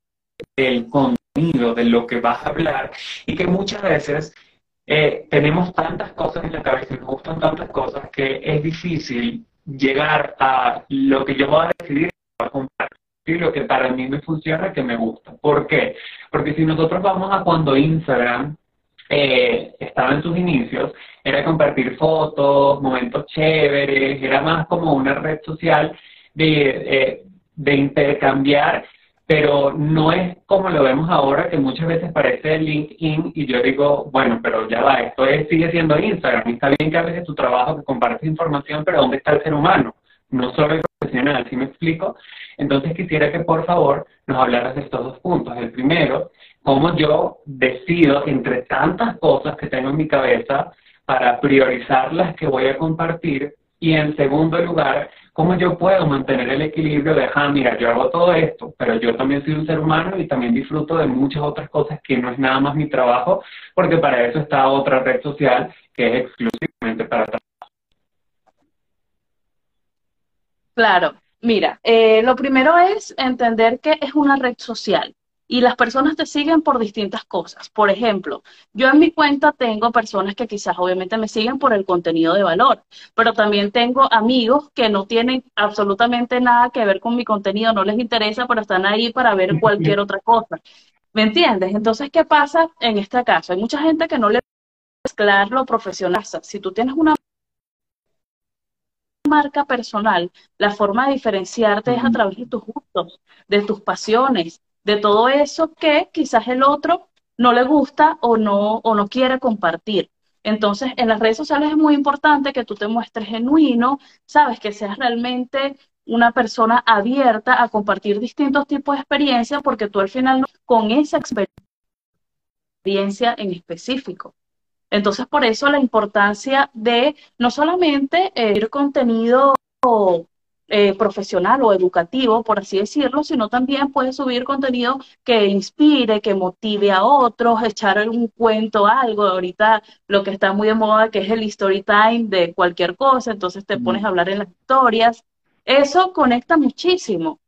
del contenido, de lo que vas a hablar, y que muchas veces eh, tenemos tantas cosas en la cabeza y nos gustan tantas cosas que es difícil llegar a lo que yo voy a decidir a lo que para mí me funciona, que me gusta. ¿Por qué? Porque si nosotros vamos a cuando Instagram eh, estaba en sus inicios, era compartir fotos, momentos chéveres, era más como una red social de, eh, de intercambiar, pero no es como lo vemos ahora, que muchas veces parece LinkedIn y yo digo, bueno, pero ya va, esto es, sigue siendo Instagram, está bien que a veces tu trabajo que compartes información, pero ¿dónde está el ser humano? No solo el profesional, ¿sí me explico? Entonces quisiera que por favor nos hablaras de estos dos puntos. El primero cómo yo decido entre tantas cosas que tengo en mi cabeza para priorizar las que voy a compartir y en segundo lugar, cómo yo puedo mantener el equilibrio de, ah, mira, yo hago todo esto, pero yo también soy un ser humano y también disfruto de muchas otras cosas que no es nada más mi trabajo, porque para eso está otra red social que es exclusivamente para trabajo. Claro, mira, eh, lo primero es entender que es una red social y las personas te siguen por distintas cosas. Por ejemplo, yo en mi cuenta tengo personas que quizás obviamente me siguen por el contenido de valor, pero también tengo amigos que no tienen absolutamente nada que ver con mi contenido, no les interesa, pero están ahí para ver cualquier otra cosa. ¿Me entiendes? Entonces, ¿qué pasa en este caso? Hay mucha gente que no le mezclar lo profesional. Si tú tienes una marca personal, la forma de diferenciarte es a través de tus gustos, de tus pasiones, de todo eso que quizás el otro no le gusta o no, o no quiere compartir. Entonces, en las redes sociales es muy importante que tú te muestres genuino, sabes, que seas realmente una persona abierta a compartir distintos tipos de experiencias, porque tú al final con esa experiencia en específico. Entonces, por eso la importancia de no solamente eh, ir contenido eh, profesional o educativo, por así decirlo, sino también puedes subir contenido que inspire, que motive a otros, echar un cuento, algo. Ahorita lo que está muy de moda, que es el story time de cualquier cosa, entonces te pones a hablar en las historias. Eso conecta muchísimo.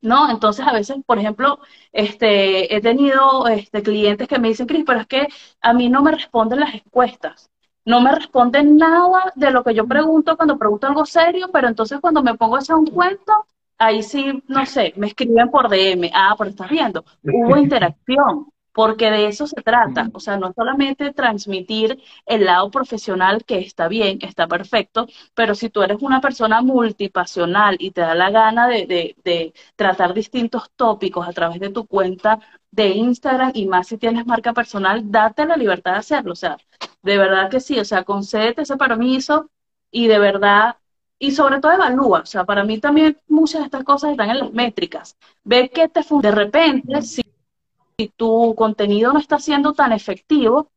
¿no? Entonces, a veces, por ejemplo, este, he tenido este, clientes que me dicen, Cris, pero es que a mí no me responden las encuestas no me responden nada de lo que yo pregunto cuando pregunto algo serio, pero entonces cuando me pongo a hacer un cuento, ahí sí, no sé, me escriben por DM, ah, pero estás viendo, hubo <laughs> interacción, porque de eso se trata, o sea, no solamente transmitir el lado profesional que está bien, está perfecto, pero si tú eres una persona multipasional y te da la gana de, de, de tratar distintos tópicos a través de tu cuenta de Instagram y más si tienes marca personal, date la libertad de hacerlo, o sea, de verdad que sí, o sea, concédete ese permiso y de verdad, y sobre todo evalúa, o sea, para mí también muchas de estas cosas están en las métricas. Ve que te de repente, si tu contenido no está siendo tan efectivo,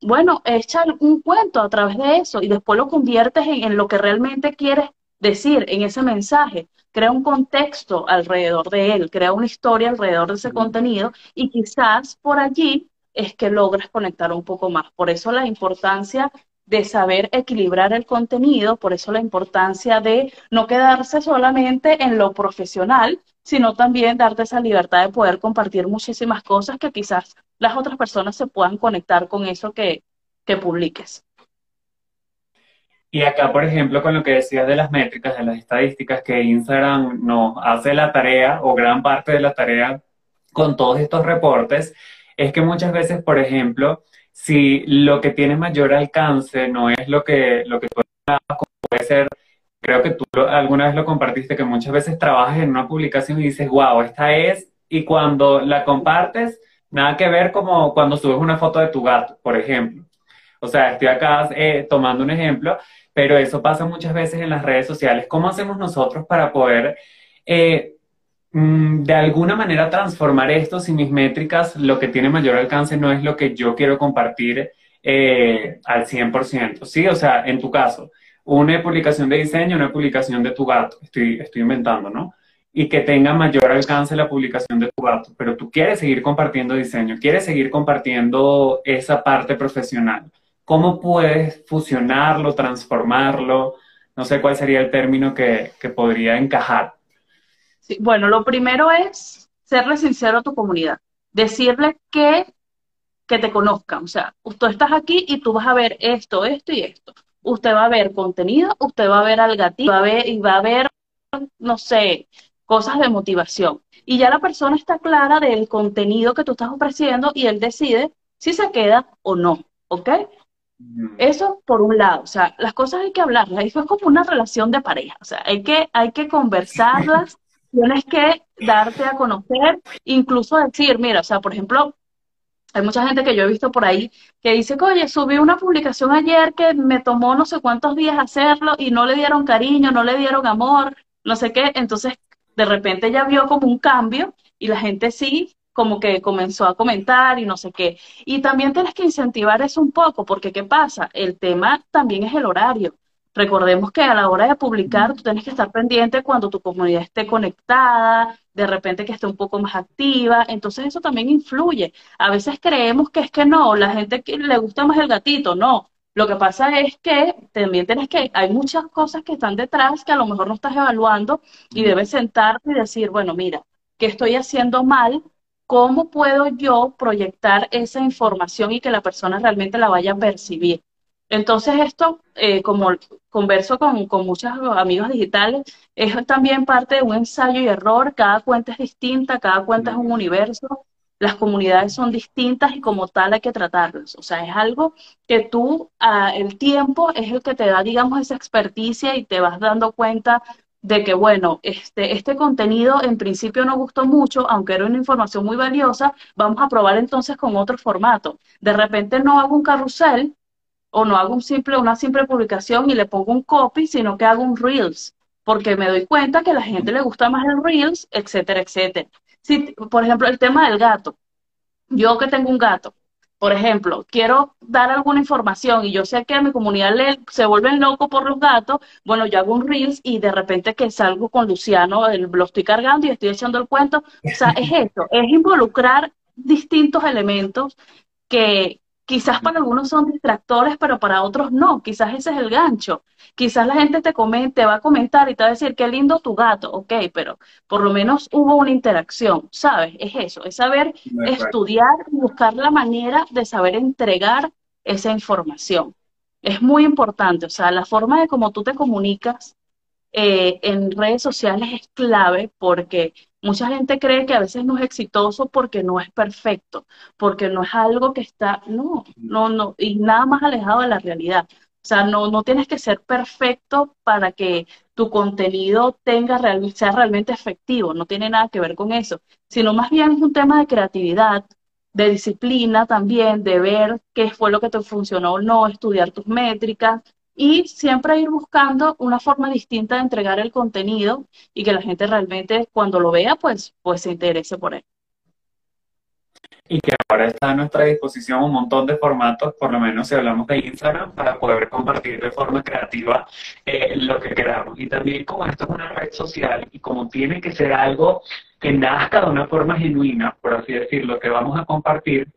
bueno, echa un cuento a través de eso y después lo conviertes en, lo que realmente quieres decir en ese mensaje. Crea un contexto alrededor de él, crea una historia alrededor de ese contenido y quizás por allí es que logras conectar un poco más. Por eso la importancia de saber equilibrar el contenido, por eso la importancia de no quedarse solamente en lo profesional, sino también darte esa libertad de poder compartir muchísimas cosas que quizás las otras personas se puedan conectar con eso que, que publiques. Y acá, por ejemplo, con lo que decías de las métricas, de las estadísticas, que Instagram nos hace la tarea o gran parte de la tarea con todos estos reportes, es que muchas veces, por ejemplo, si lo que tiene mayor alcance no es lo que, lo que puede ser, creo que tú alguna vez lo compartiste, que muchas veces trabajas en una publicación y dices, wow, esta es, y cuando la compartes, nada que ver como cuando subes una foto de tu gato, por ejemplo. O sea, estoy acá eh, tomando un ejemplo, pero eso pasa muchas veces en las redes sociales. ¿Cómo hacemos nosotros para poder eh, Mm, de alguna manera transformar esto si mis métricas, lo que tiene mayor alcance no es lo que yo quiero compartir eh, al 100%, ¿sí? O sea, en tu caso, una publicación de diseño, una publicación de tu gato, estoy, estoy inventando, ¿no? Y que tenga mayor alcance la publicación de tu gato, pero tú quieres seguir compartiendo diseño, quieres seguir compartiendo esa parte profesional. ¿Cómo puedes fusionarlo, transformarlo? No sé cuál sería el término que, que podría encajar bueno, lo primero es serle sincero a tu comunidad, decirle que, que te conozcan, o sea, tú estás aquí y tú vas a ver esto, esto y esto. Usted va a ver contenido, usted va a ver al gatito, va a ver, y va a ver, no sé, cosas de motivación. Y ya la persona está clara del contenido que tú estás ofreciendo y él decide si se queda o no, ¿ok? Eso por un lado, o sea, las cosas hay que hablarlas, eso es como una relación de pareja, o sea, hay que, hay que conversarlas <laughs> tienes que darte a conocer, incluso decir, mira, o sea, por ejemplo, hay mucha gente que yo he visto por ahí que dice, oye, subí una publicación ayer que me tomó no sé cuántos días hacerlo y no le dieron cariño, no le dieron amor, no sé qué. Entonces, de repente ya vio como un cambio y la gente sí, como que comenzó a comentar y no sé qué. Y también tienes que incentivar eso un poco, porque ¿qué pasa? El tema también es el horario. Recordemos que a la hora de publicar tú tienes que estar pendiente cuando tu comunidad esté conectada, de repente que esté un poco más activa, entonces eso también influye. A veces creemos que es que no, la gente que le gusta más el gatito, no. Lo que pasa es que también tienes que, hay muchas cosas que están detrás que a lo mejor no estás evaluando y debes sentarte y decir, bueno, mira, ¿qué estoy haciendo mal? ¿Cómo puedo yo proyectar esa información y que la persona realmente la vaya a percibir? Entonces esto, eh, como converso con, con muchos amigos digitales, es también parte de un ensayo y error, cada cuenta es distinta, cada cuenta es un universo, las comunidades son distintas y como tal hay que tratarlas. O sea, es algo que tú, el tiempo es el que te da, digamos, esa experticia y te vas dando cuenta de que, bueno, este, este contenido en principio no gustó mucho, aunque era una información muy valiosa, vamos a probar entonces con otro formato. De repente no hago un carrusel, o no hago un simple, una simple publicación y le pongo un copy, sino que hago un Reels, porque me doy cuenta que a la gente le gusta más el Reels, etcétera, etcétera. Si, por ejemplo, el tema del gato. Yo que tengo un gato, por ejemplo, quiero dar alguna información y yo sé que a mi comunidad le, se vuelven locos por los gatos, bueno, yo hago un Reels y de repente que salgo con Luciano, lo estoy cargando y estoy echando el cuento. O sea, es <laughs> esto, es involucrar distintos elementos que, Quizás para algunos son distractores, pero para otros no. Quizás ese es el gancho. Quizás la gente te comente, va a comentar y te va a decir, qué lindo tu gato. Ok, pero por lo menos hubo una interacción, ¿sabes? Es eso, es saber estudiar y buscar la manera de saber entregar esa información. Es muy importante, o sea, la forma de cómo tú te comunicas eh, en redes sociales es clave porque Mucha gente cree que a veces no es exitoso porque no es perfecto, porque no es algo que está, no, no, no, y nada más alejado de la realidad. O sea, no, no tienes que ser perfecto para que tu contenido tenga sea realmente efectivo, no tiene nada que ver con eso, sino más bien es un tema de creatividad, de disciplina también, de ver qué fue lo que te funcionó o no, estudiar tus métricas, y siempre ir buscando una forma distinta de entregar el contenido y que la gente realmente cuando lo vea, pues, pues se interese por él. y que ahora está a nuestra disposición un montón de formatos, por lo menos si hablamos de Instagram, para poder compartir de forma creativa eh, lo que queramos. Y también como esto es una red social y como tiene que ser algo que nazca de una forma genuina, por así decirlo, que vamos a compartir,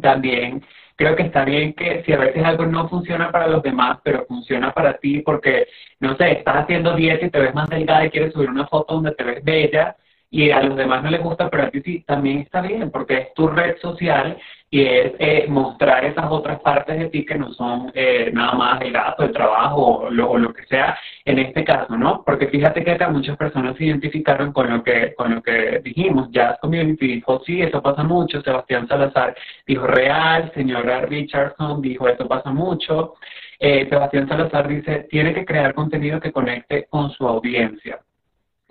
también creo que está bien que si a veces algo no funciona para los demás, pero funciona para ti porque, no sé, estás haciendo dieta y te ves más delgada y quieres subir una foto donde te ves bella, y a los demás no les gusta, pero a ti sí, también está bien, porque es tu red social y es eh, mostrar esas otras partes de ti que no son eh, nada más el gato, el trabajo o lo, lo, que sea en este caso, ¿no? Porque fíjate que acá muchas personas se identificaron con lo que con lo que dijimos, Jazz Community dijo, sí, eso pasa mucho, Sebastián Salazar dijo real, señora Richardson dijo, eso pasa mucho, eh, Sebastián Salazar dice, tiene que crear contenido que conecte con su audiencia.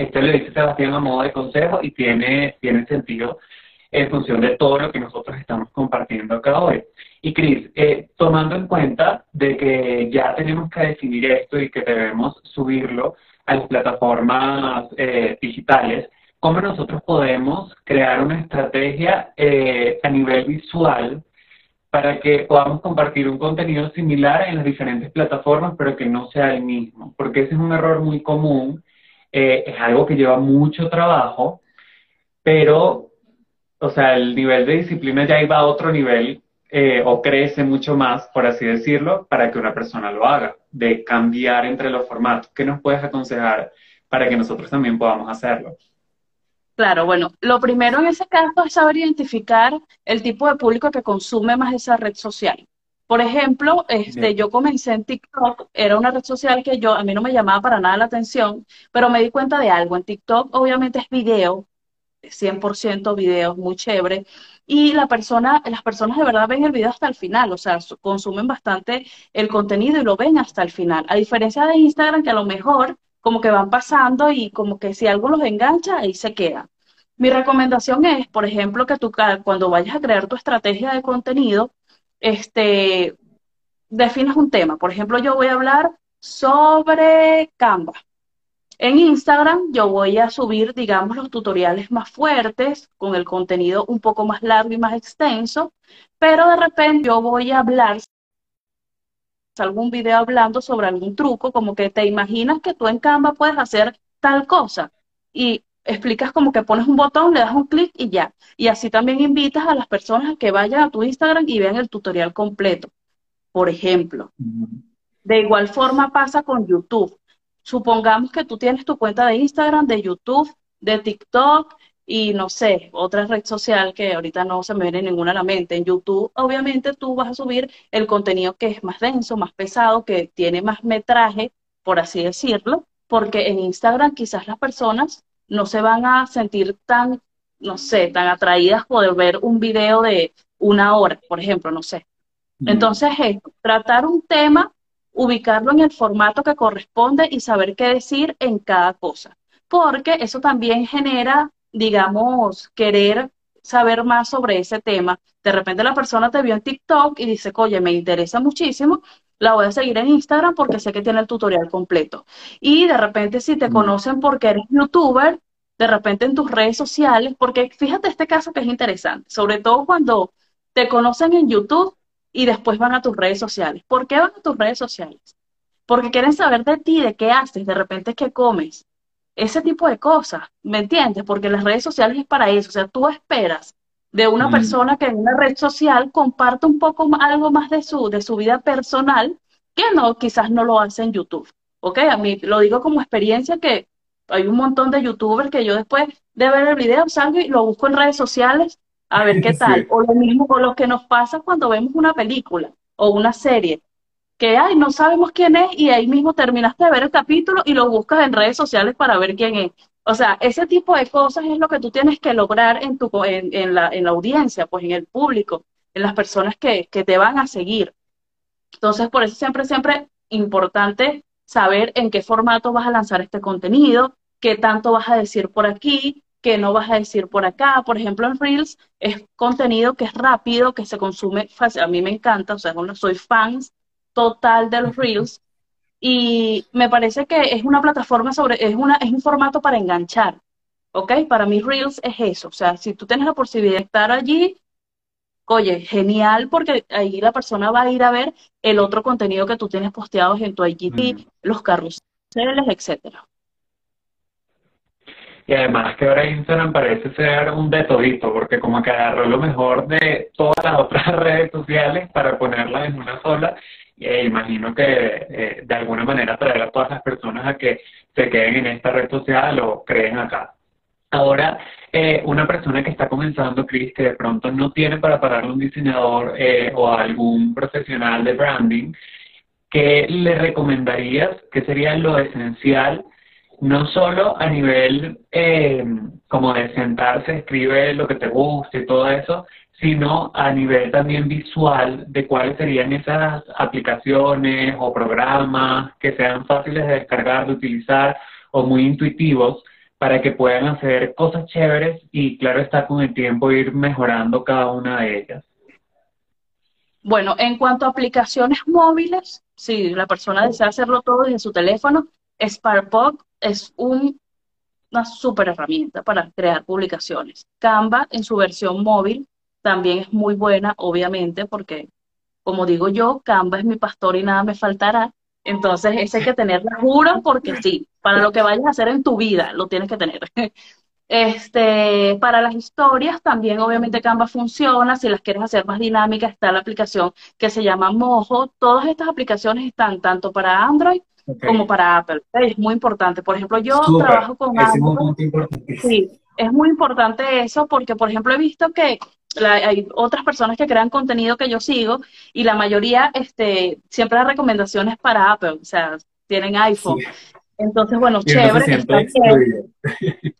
Esto le dice Sebastián a modo de consejo y tiene, tiene sentido en función de todo lo que nosotros estamos compartiendo acá hoy. Y Cris, eh, tomando en cuenta de que ya tenemos que definir esto y que debemos subirlo a las plataformas eh, digitales, ¿cómo nosotros podemos crear una estrategia eh, a nivel visual para que podamos compartir un contenido similar en las diferentes plataformas, pero que no sea el mismo? Porque ese es un error muy común eh, es algo que lleva mucho trabajo, pero, o sea, el nivel de disciplina ya iba a otro nivel eh, o crece mucho más, por así decirlo, para que una persona lo haga, de cambiar entre los formatos. ¿Qué nos puedes aconsejar para que nosotros también podamos hacerlo? Claro, bueno, lo primero en ese caso es saber identificar el tipo de público que consume más esa red social. Por ejemplo, este, yo comencé en TikTok, era una red social que yo, a mí no me llamaba para nada la atención, pero me di cuenta de algo. En TikTok obviamente es video, 100% video, muy chévere, y la persona, las personas de verdad ven el video hasta el final, o sea, consumen bastante el contenido y lo ven hasta el final. A diferencia de Instagram, que a lo mejor como que van pasando y como que si algo los engancha, ahí se queda. Mi recomendación es, por ejemplo, que tú cuando vayas a crear tu estrategia de contenido, este, defines un tema. Por ejemplo, yo voy a hablar sobre Canva. En Instagram yo voy a subir, digamos, los tutoriales más fuertes, con el contenido un poco más largo y más extenso, pero de repente yo voy a hablar algún video hablando sobre algún truco, como que te imaginas que tú en Canva puedes hacer tal cosa. Y explicas como que pones un botón, le das un clic y ya. Y así también invitas a las personas que vayan a tu Instagram y vean el tutorial completo, por ejemplo. De igual forma pasa con YouTube. Supongamos que tú tienes tu cuenta de Instagram, de YouTube, de TikTok y no sé, otra red social que ahorita no se me viene ninguna a la mente. En YouTube, obviamente, tú vas a subir el contenido que es más denso, más pesado, que tiene más metraje, por así decirlo, porque en Instagram quizás las personas no se van a sentir tan, no sé, tan atraídas por ver un video de una hora, por ejemplo, no sé. Entonces, es tratar un tema, ubicarlo en el formato que corresponde y saber qué decir en cada cosa. Porque eso también genera, digamos, querer saber más sobre ese tema. De repente la persona te vio en TikTok y dice, oye, me interesa muchísimo, la voy a seguir en Instagram porque sé que tiene el tutorial completo. Y de repente si te mm. conocen porque eres youtuber, de repente en tus redes sociales, porque fíjate este caso que es interesante, sobre todo cuando te conocen en YouTube y después van a tus redes sociales. ¿Por qué van a tus redes sociales? Porque quieren saber de ti, de qué haces, de repente qué comes, ese tipo de cosas, ¿me entiendes? Porque las redes sociales es para eso, o sea, tú esperas de una mm. persona que en una red social comparte un poco algo más de su, de su vida personal, que no, quizás no lo hace en YouTube. ¿Ok? A mí lo digo como experiencia que hay un montón de youtubers que yo después de ver el video salgo y lo busco en redes sociales a ver qué <laughs> tal. O lo mismo con lo que nos pasa cuando vemos una película o una serie, que ay, no sabemos quién es y ahí mismo terminaste de ver el capítulo y lo buscas en redes sociales para ver quién es. O sea, ese tipo de cosas es lo que tú tienes que lograr en, tu, en, la, en la audiencia, pues en el público, en las personas que, que te van a seguir. Entonces, por eso siempre, siempre importante saber en qué formato vas a lanzar este contenido, qué tanto vas a decir por aquí, qué no vas a decir por acá. Por ejemplo, en Reels es contenido que es rápido, que se consume fácil. A mí me encanta, o sea, soy fans total de los Reels y me parece que es una plataforma sobre, es, una, es un formato para enganchar, ¿ok? Para mí Reels es eso, o sea, si tú tienes la posibilidad de estar allí, oye, genial porque ahí la persona va a ir a ver el otro contenido que tú tienes posteados en tu IGT, los carruseles, etcétera. Y además que ahora Instagram parece ser un de todito, porque como que agarró lo mejor de todas las otras <laughs> redes sociales para ponerlas en una sola. Eh, imagino que eh, de alguna manera traer a todas las personas a que se queden en esta red social o creen acá. Ahora, eh, una persona que está comenzando, Chris, que de pronto no tiene para pagar un diseñador o algún profesional de branding, ¿qué le recomendarías? ¿Qué sería lo esencial no solo a nivel como de sentarse, escribe lo que te guste y todo eso, sino a nivel también visual de cuáles serían esas aplicaciones o programas que sean fáciles de descargar, de utilizar o muy intuitivos para que puedan hacer cosas chéveres y claro está con el tiempo ir mejorando cada una de ellas. Bueno, en cuanto a aplicaciones móviles, si la persona desea hacerlo todo desde su teléfono, Sparkpop es una super herramienta para crear publicaciones. Canva en su versión móvil también es muy buena, obviamente, porque, como digo yo, Canva es mi pastor y nada me faltará. Entonces, ese hay que tenerlo, juro, porque sí, para lo que vayas a hacer en tu vida, lo tienes que tener. <laughs> Este, para las historias también obviamente Canva funciona, si las quieres hacer más dinámicas está la aplicación que se llama Mojo. Todas estas aplicaciones están tanto para Android como para Apple. Es muy importante. Por ejemplo, yo trabajo con Apple. Sí, es muy importante eso porque, por ejemplo, he visto que hay otras personas que crean contenido que yo sigo y la mayoría este, siempre las recomendaciones para Apple, o sea, tienen iPhone. Entonces, bueno, chévere.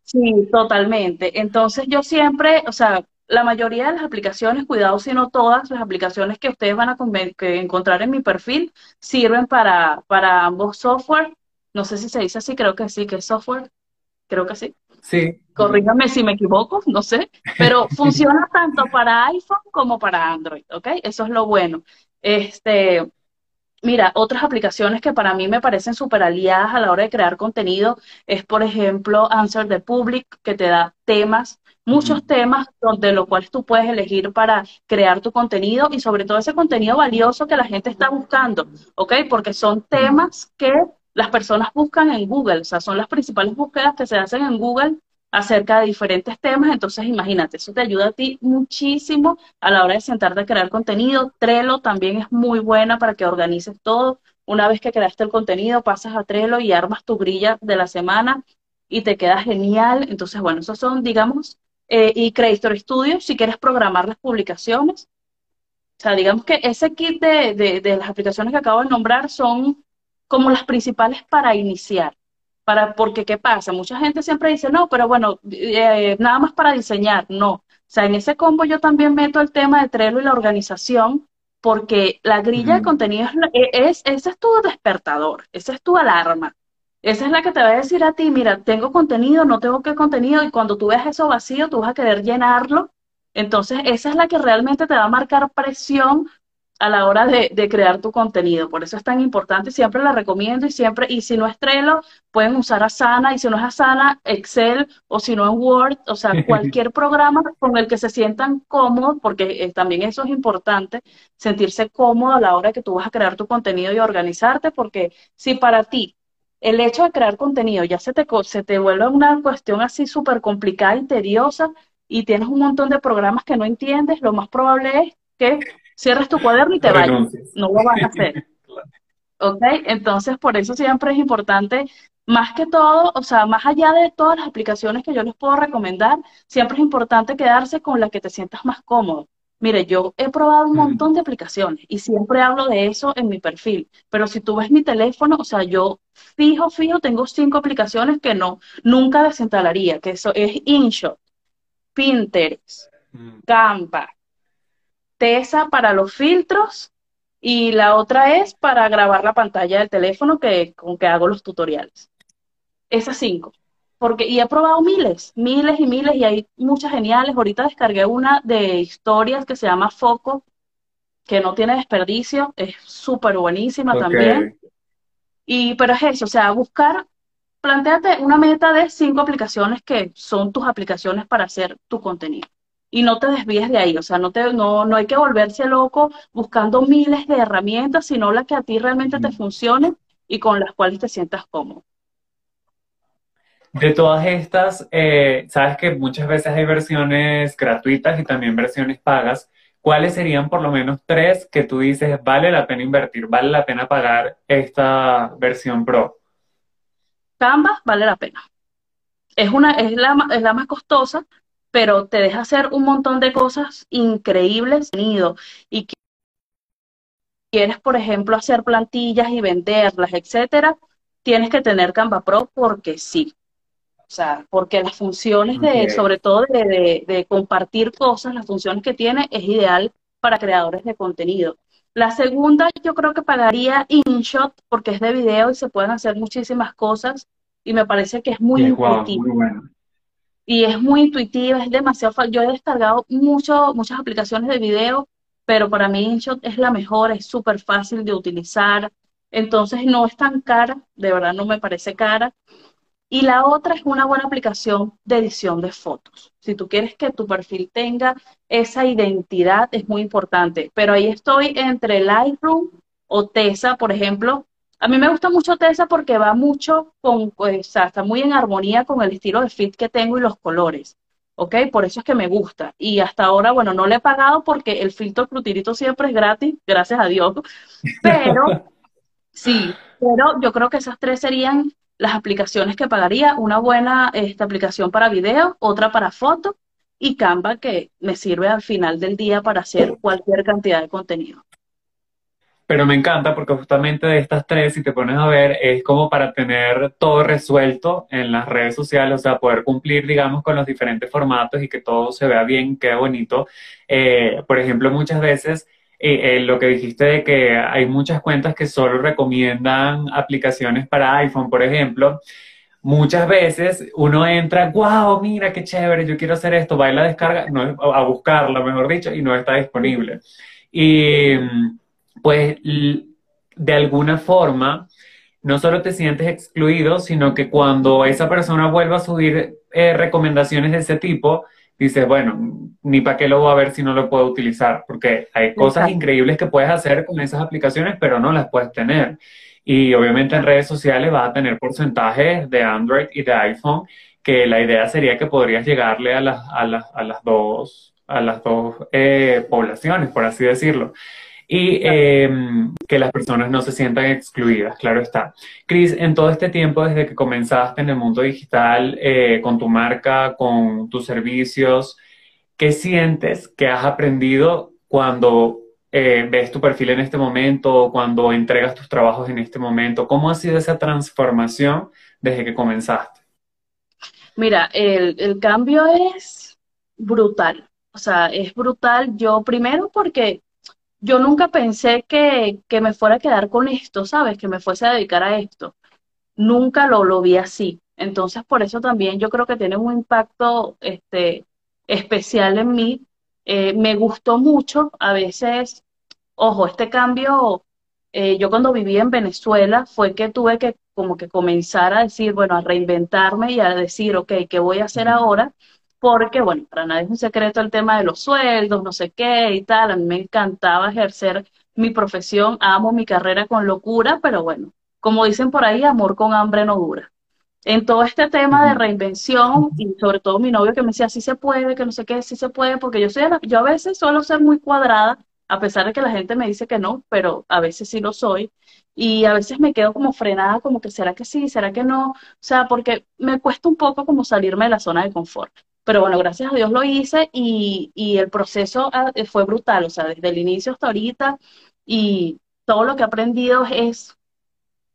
sí, totalmente. Entonces yo siempre, o sea, la mayoría de las aplicaciones, cuidado si no todas, las aplicaciones que ustedes van a encontrar en mi perfil sirven para, para ambos software. No sé si se dice así, creo que sí, que es software. Creo que sí. Sí. Corrígame si me equivoco, no sé. Pero <laughs> funciona tanto para iPhone como para Android, ¿ok? Eso es lo bueno. Este, Mira, otras aplicaciones que para mí me parecen súper aliadas a la hora de crear contenido es, por ejemplo, Answer the Public, que te da temas, muchos temas de los cuales tú puedes elegir para crear tu contenido y sobre todo ese contenido valioso que la gente está buscando, ¿ok? Porque son temas que las personas buscan en Google, o sea, son las principales búsquedas que se hacen en Google acerca de diferentes temas, entonces imagínate, eso te ayuda a ti muchísimo a la hora de sentarte a crear contenido. Trello también es muy buena para que organices todo. Una vez que creaste el contenido, pasas a Trello y armas tu grilla de la semana y te queda genial. Entonces, bueno, esos son, digamos, eh, y Creator Studio, si quieres programar las publicaciones. O sea, digamos que ese kit de, de, de las aplicaciones que acabo de nombrar son como las principales para iniciar para, porque ¿qué pasa? Mucha gente siempre dice, no, pero bueno, eh, nada más para diseñar, no. O sea, en ese combo yo también meto el tema de Trello y la organización, porque la grilla de contenido es, es, ese es tu despertador, esa es tu alarma. Esa es la que te va a decir a ti, mira, tengo contenido, no tengo qué contenido, y cuando tú ves eso vacío, tú vas a querer llenarlo. Entonces, esa es la que realmente te va a marcar presión a la hora de, crear tu contenido. Por eso es tan importante, siempre la recomiendo y siempre, y si no es Trello, pueden usar Asana, y si no es Asana, Excel, o si no en Word, o sea, <laughs> cualquier programa con el que se sientan cómodos, porque eh, también eso es importante, sentirse cómodo a la hora que tú vas a crear tu contenido y organizarte, porque si para ti el hecho de crear contenido ya se te, se te vuelve una cuestión así súper complicada y tediosa, y tienes un montón de programas que no entiendes, lo más probable es que cierres tu cuaderno y te vayas. No lo vas a <laughs> hacer. ¿Ok? Entonces, por eso siempre es importante, más que todo, o sea, más allá de todas las aplicaciones que yo les puedo recomendar, siempre es importante quedarse con la que te sientas más cómodo. Mire, yo he probado un montón de aplicaciones y siempre hablo de eso en mi perfil, pero si tú ves mi teléfono, o sea, yo fijo, fijo, tengo cinco aplicaciones que no, nunca desinstalaría, que eso es InShot, Pinterest, mm. Canva, Tesa para los filtros y la otra es para grabar la pantalla del teléfono que, con que hago los tutoriales. Esas cinco. Porque, y he probado miles, miles y miles, y hay muchas geniales. Ahorita descargué una de historias que se llama Foco, que no tiene desperdicio, es súper buenísima también. Y, pero es eso, o sea, buscar, planteate una meta de cinco aplicaciones que son tus aplicaciones para hacer tu contenido. Y no te desvíes de ahí, o sea, no, te, no, no hay que volverse loco buscando miles de herramientas, sino las que a ti realmente te funcionen y con las cuales te sientas cómodo. De todas estas, eh, sabes que muchas veces hay versiones gratuitas y también versiones pagas. ¿Cuáles serían por lo menos tres que tú dices vale la pena invertir, vale la pena pagar esta versión Pro? Canva vale la pena. Es, una, es, la, es la más costosa, pero te deja hacer un montón de cosas increíbles y quieres, por ejemplo, hacer plantillas y venderlas, etcétera, tienes que tener Canva Pro porque sí. O sea, porque las funciones de, sobre todo de, de, compartir cosas, las funciones que tiene, es ideal para creadores de contenido. La segunda, yo creo que pagaría InShot porque es de video y se pueden hacer muchísimas cosas y me parece que es muy intuitiva. Y es muy intuitiva, es demasiado fácil. Yo he descargado mucho, muchas aplicaciones de video, pero para mí InShot es la mejor, es súper fácil de utilizar. Entonces no es tan cara, de verdad no me parece cara. Y la otra es una buena aplicación de edición de fotos. Si tú quieres que tu perfil tenga esa identidad, es muy importante. Pero ahí estoy entre Lightroom o Tesa, por ejemplo. A mí me gusta mucho Tesa porque va mucho con, pues, o sea, está muy en armonía con el estilo de fit que tengo y los colores. ¿ok? Por eso es que me gusta. Y hasta ahora, bueno, no le he pagado porque el filtro Frutirito siempre es gratis, gracias a Dios. Pero, <laughs> sí, pero yo creo que esas tres serían las aplicaciones que pagaría, una buena esta aplicación para video, otra para foto y Canva que me sirve al final del día para hacer cualquier cantidad de contenido. Pero me encanta porque justamente de estas tres, si te pones a ver, es como para tener todo resuelto en las redes sociales, o sea, poder cumplir, digamos, con los diferentes formatos y que todo se vea bien, quede bonito. Eh, por ejemplo, muchas veces eh, lo que dijiste de que hay muchas cuentas que solo recomiendan aplicaciones para iPhone, por ejemplo. Muchas veces uno entra, wow, mira qué chévere, yo quiero hacer esto, va a la descarga, no, a buscarla, mejor dicho, y no está disponible. Y pues de alguna forma, no solo te sientes excluido, sino que cuando esa persona vuelva a subir eh, recomendaciones de ese tipo, dices, bueno, ni para qué lo voy a ver si no lo puedo utilizar, porque hay cosas increíbles que puedes hacer con esas aplicaciones, pero no las puedes tener. Y obviamente en redes sociales vas a tener porcentajes de Android y de iPhone, que la idea sería que podrías llegarle a las, a las, a las dos, a las dos eh, poblaciones, por así decirlo y em, que las personas no se sientan excluidas, claro está. Cris, en todo este tiempo, desde que comenzaste en el mundo digital, eh, con tu marca, con tus servicios, ¿qué sientes que has aprendido cuando eh, ves tu perfil en este momento, cuando entregas tus trabajos en este momento? ¿Cómo ha sido esa transformación desde que comenzaste? Mira, el, el cambio es brutal. O sea, es brutal. Yo primero porque yo nunca pensé que, que, me fuera a quedar con esto, ¿sabes? Que me fuese a dedicar a esto. Nunca lo, lo vi así. Entonces, por eso también yo creo que tiene un impacto este, especial en mí. Eh, me gustó mucho, a veces, ojo, este cambio, eh, yo cuando viví en Venezuela fue que tuve que como que comenzar a decir, bueno, a reinventarme y a decir, ok, ¿qué voy a hacer ahora? Porque, bueno, para nadie es un secreto el tema de los sueldos, no sé qué y tal. A mí me encantaba ejercer mi profesión, amo mi carrera con locura, pero bueno, como dicen por ahí, amor con hambre no dura. En todo este tema de reinvención, y sobre todo mi novio que me decía, sí se puede, que no sé qué, sí se puede, porque yo soy, yo a veces suelo ser muy cuadrada, a pesar de que la gente me dice que no, pero a veces sí lo soy. Y a veces me quedo como frenada, como que será que sí, será que no. O sea, porque me cuesta un poco como salirme de la zona de confort. Pero bueno, gracias a Dios lo hice y, el proceso ah, fue brutal, o sea, desde el inicio hasta ahorita y todo lo que he aprendido es,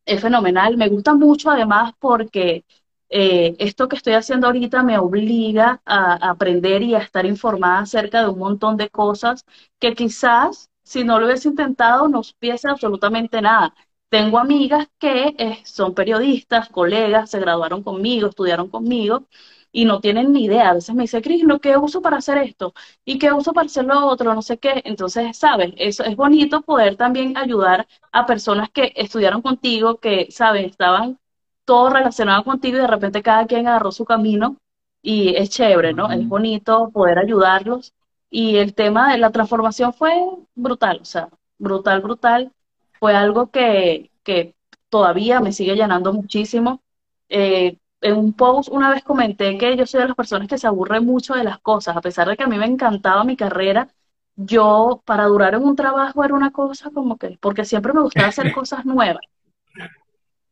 es fenomenal. Me gusta mucho además porque eh, esto que estoy haciendo ahorita me obliga a, aprender y a estar informada acerca de un montón de cosas que quizás si no lo hubiese intentado no supiese absolutamente nada. Tengo amigas que eh, son periodistas, colegas, se graduaron conmigo, estudiaron conmigo y no tienen ni idea. A veces me dice, Cris, ¿lo que uso para hacer esto? ¿Y qué uso para hacer lo otro? No sé qué. Entonces, ¿sabes? Eso es bonito poder también ayudar a personas que estudiaron contigo, que, ¿sabes? Estaban todos relacionados contigo y de repente cada quien agarró su camino y es chévere, ¿no? Es bonito poder ayudarlos y el tema de la transformación fue brutal, o sea, brutal, brutal. Fue algo que, que todavía me sigue llenando muchísimo. Eh, en un post una vez comenté que yo soy de las personas que se aburre mucho de las cosas, a pesar de que a mí me encantaba mi carrera, yo para durar en un trabajo era una cosa como que, porque siempre me gustaba hacer <laughs> cosas nuevas,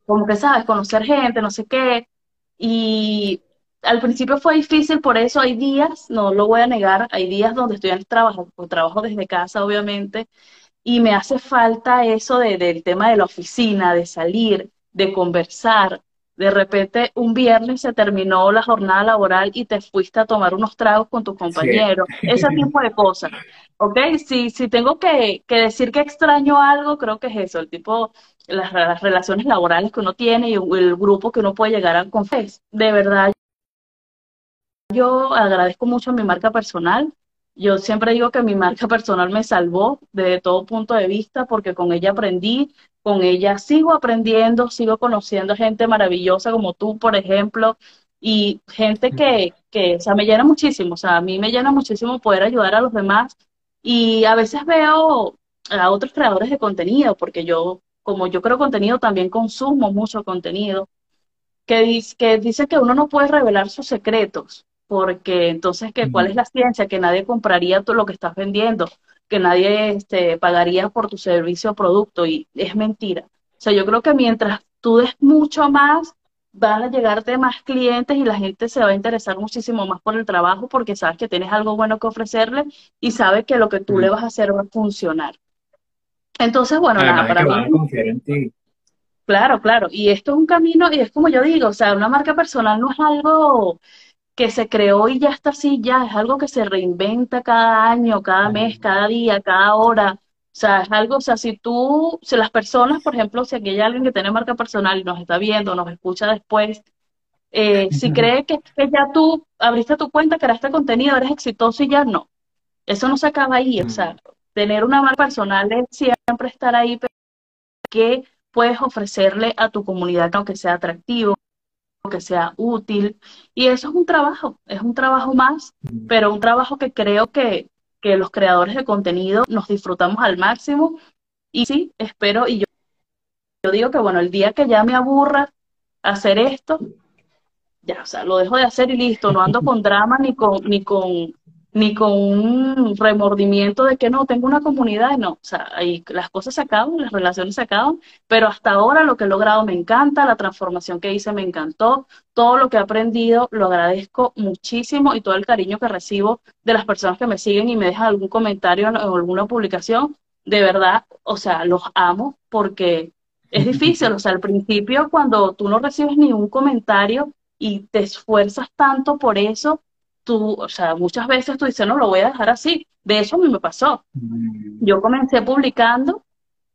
como que sabes, conocer gente, no sé qué, y al principio fue difícil, por eso. Hay días, no lo voy a negar, hay días donde estoy en el trabajo, trabajo desde casa obviamente, y me hace falta eso de, del tema de la oficina, de salir, de conversar, de repente un viernes se terminó la jornada laboral y te fuiste a tomar unos tragos con tus compañeros, ese <laughs> tipo de cosas. ¿Ok? Si, si tengo que, decir que extraño algo, creo que es eso, el tipo, las, las relaciones laborales que uno tiene y el grupo que uno puede llegar a confes. De verdad, yo agradezco mucho a mi marca personal. Yo siempre digo que mi marca personal me salvó de todo punto de vista porque con ella aprendí, con ella sigo aprendiendo, sigo conociendo gente maravillosa como tú, por ejemplo, y gente que, que, o sea, me llena muchísimo, o sea, a mí me llena muchísimo poder ayudar a los demás y a veces veo a otros creadores de contenido, porque yo, como yo creo contenido, también consumo mucho contenido, que, dice que dice que uno no puede revelar sus secretos, porque entonces, ¿qué, ¿cuál es la ciencia? Que nadie compraría todo lo que estás vendiendo que nadie este, pagaría por tu servicio o producto y es mentira. O sea, yo creo que mientras tú des mucho más, van a llegarte más clientes y la gente se va a interesar muchísimo más por el trabajo porque sabes que tienes algo bueno que ofrecerle y sabes que lo que tú le vas a hacer va a funcionar. Entonces, bueno, nada, para mí... Claro, claro. Y esto es un camino, y es como yo digo, o sea, una marca personal no es algo que se creó y ya está así, ya es algo que se reinventa cada año, cada mes, cada día, cada hora. O sea, es algo, o sea, si tú, si las personas, por ejemplo, si aquí hay alguien que tiene marca personal y nos está viendo, nos escucha después, eh, si cree que, ya tú abriste tu cuenta, creaste contenido, eres exitoso y ya no. Eso no se acaba ahí, o sea, tener una marca personal es siempre estar ahí, que puedes ofrecerle a tu comunidad, aunque sea atractivo, que sea útil. Y eso es un trabajo, es un trabajo más, pero un trabajo que creo que, que los creadores de contenido nos disfrutamos al máximo. Y sí, espero, y yo, yo digo que bueno, el día que ya me aburra hacer esto, ya, o sea, lo dejo de hacer y listo, no ando con <laughs> drama ni con, ni con ni con un remordimiento de que no, tengo una comunidad, no, o sea, ahí las cosas se acaban, las relaciones se acaban, pero hasta ahora lo que he logrado me encanta, la transformación que hice me encantó, todo lo que he aprendido lo agradezco muchísimo y todo el cariño que recibo de las personas que me siguen y me dejan algún comentario o alguna publicación, de verdad, o sea, los amo porque es <laughs> difícil, o sea, al principio cuando tú no recibes ni un comentario y te esfuerzas tanto por eso, tú, o sea, muchas veces tú dices, no, lo voy a dejar así. De eso a mí me pasó. Mm. Yo comencé publicando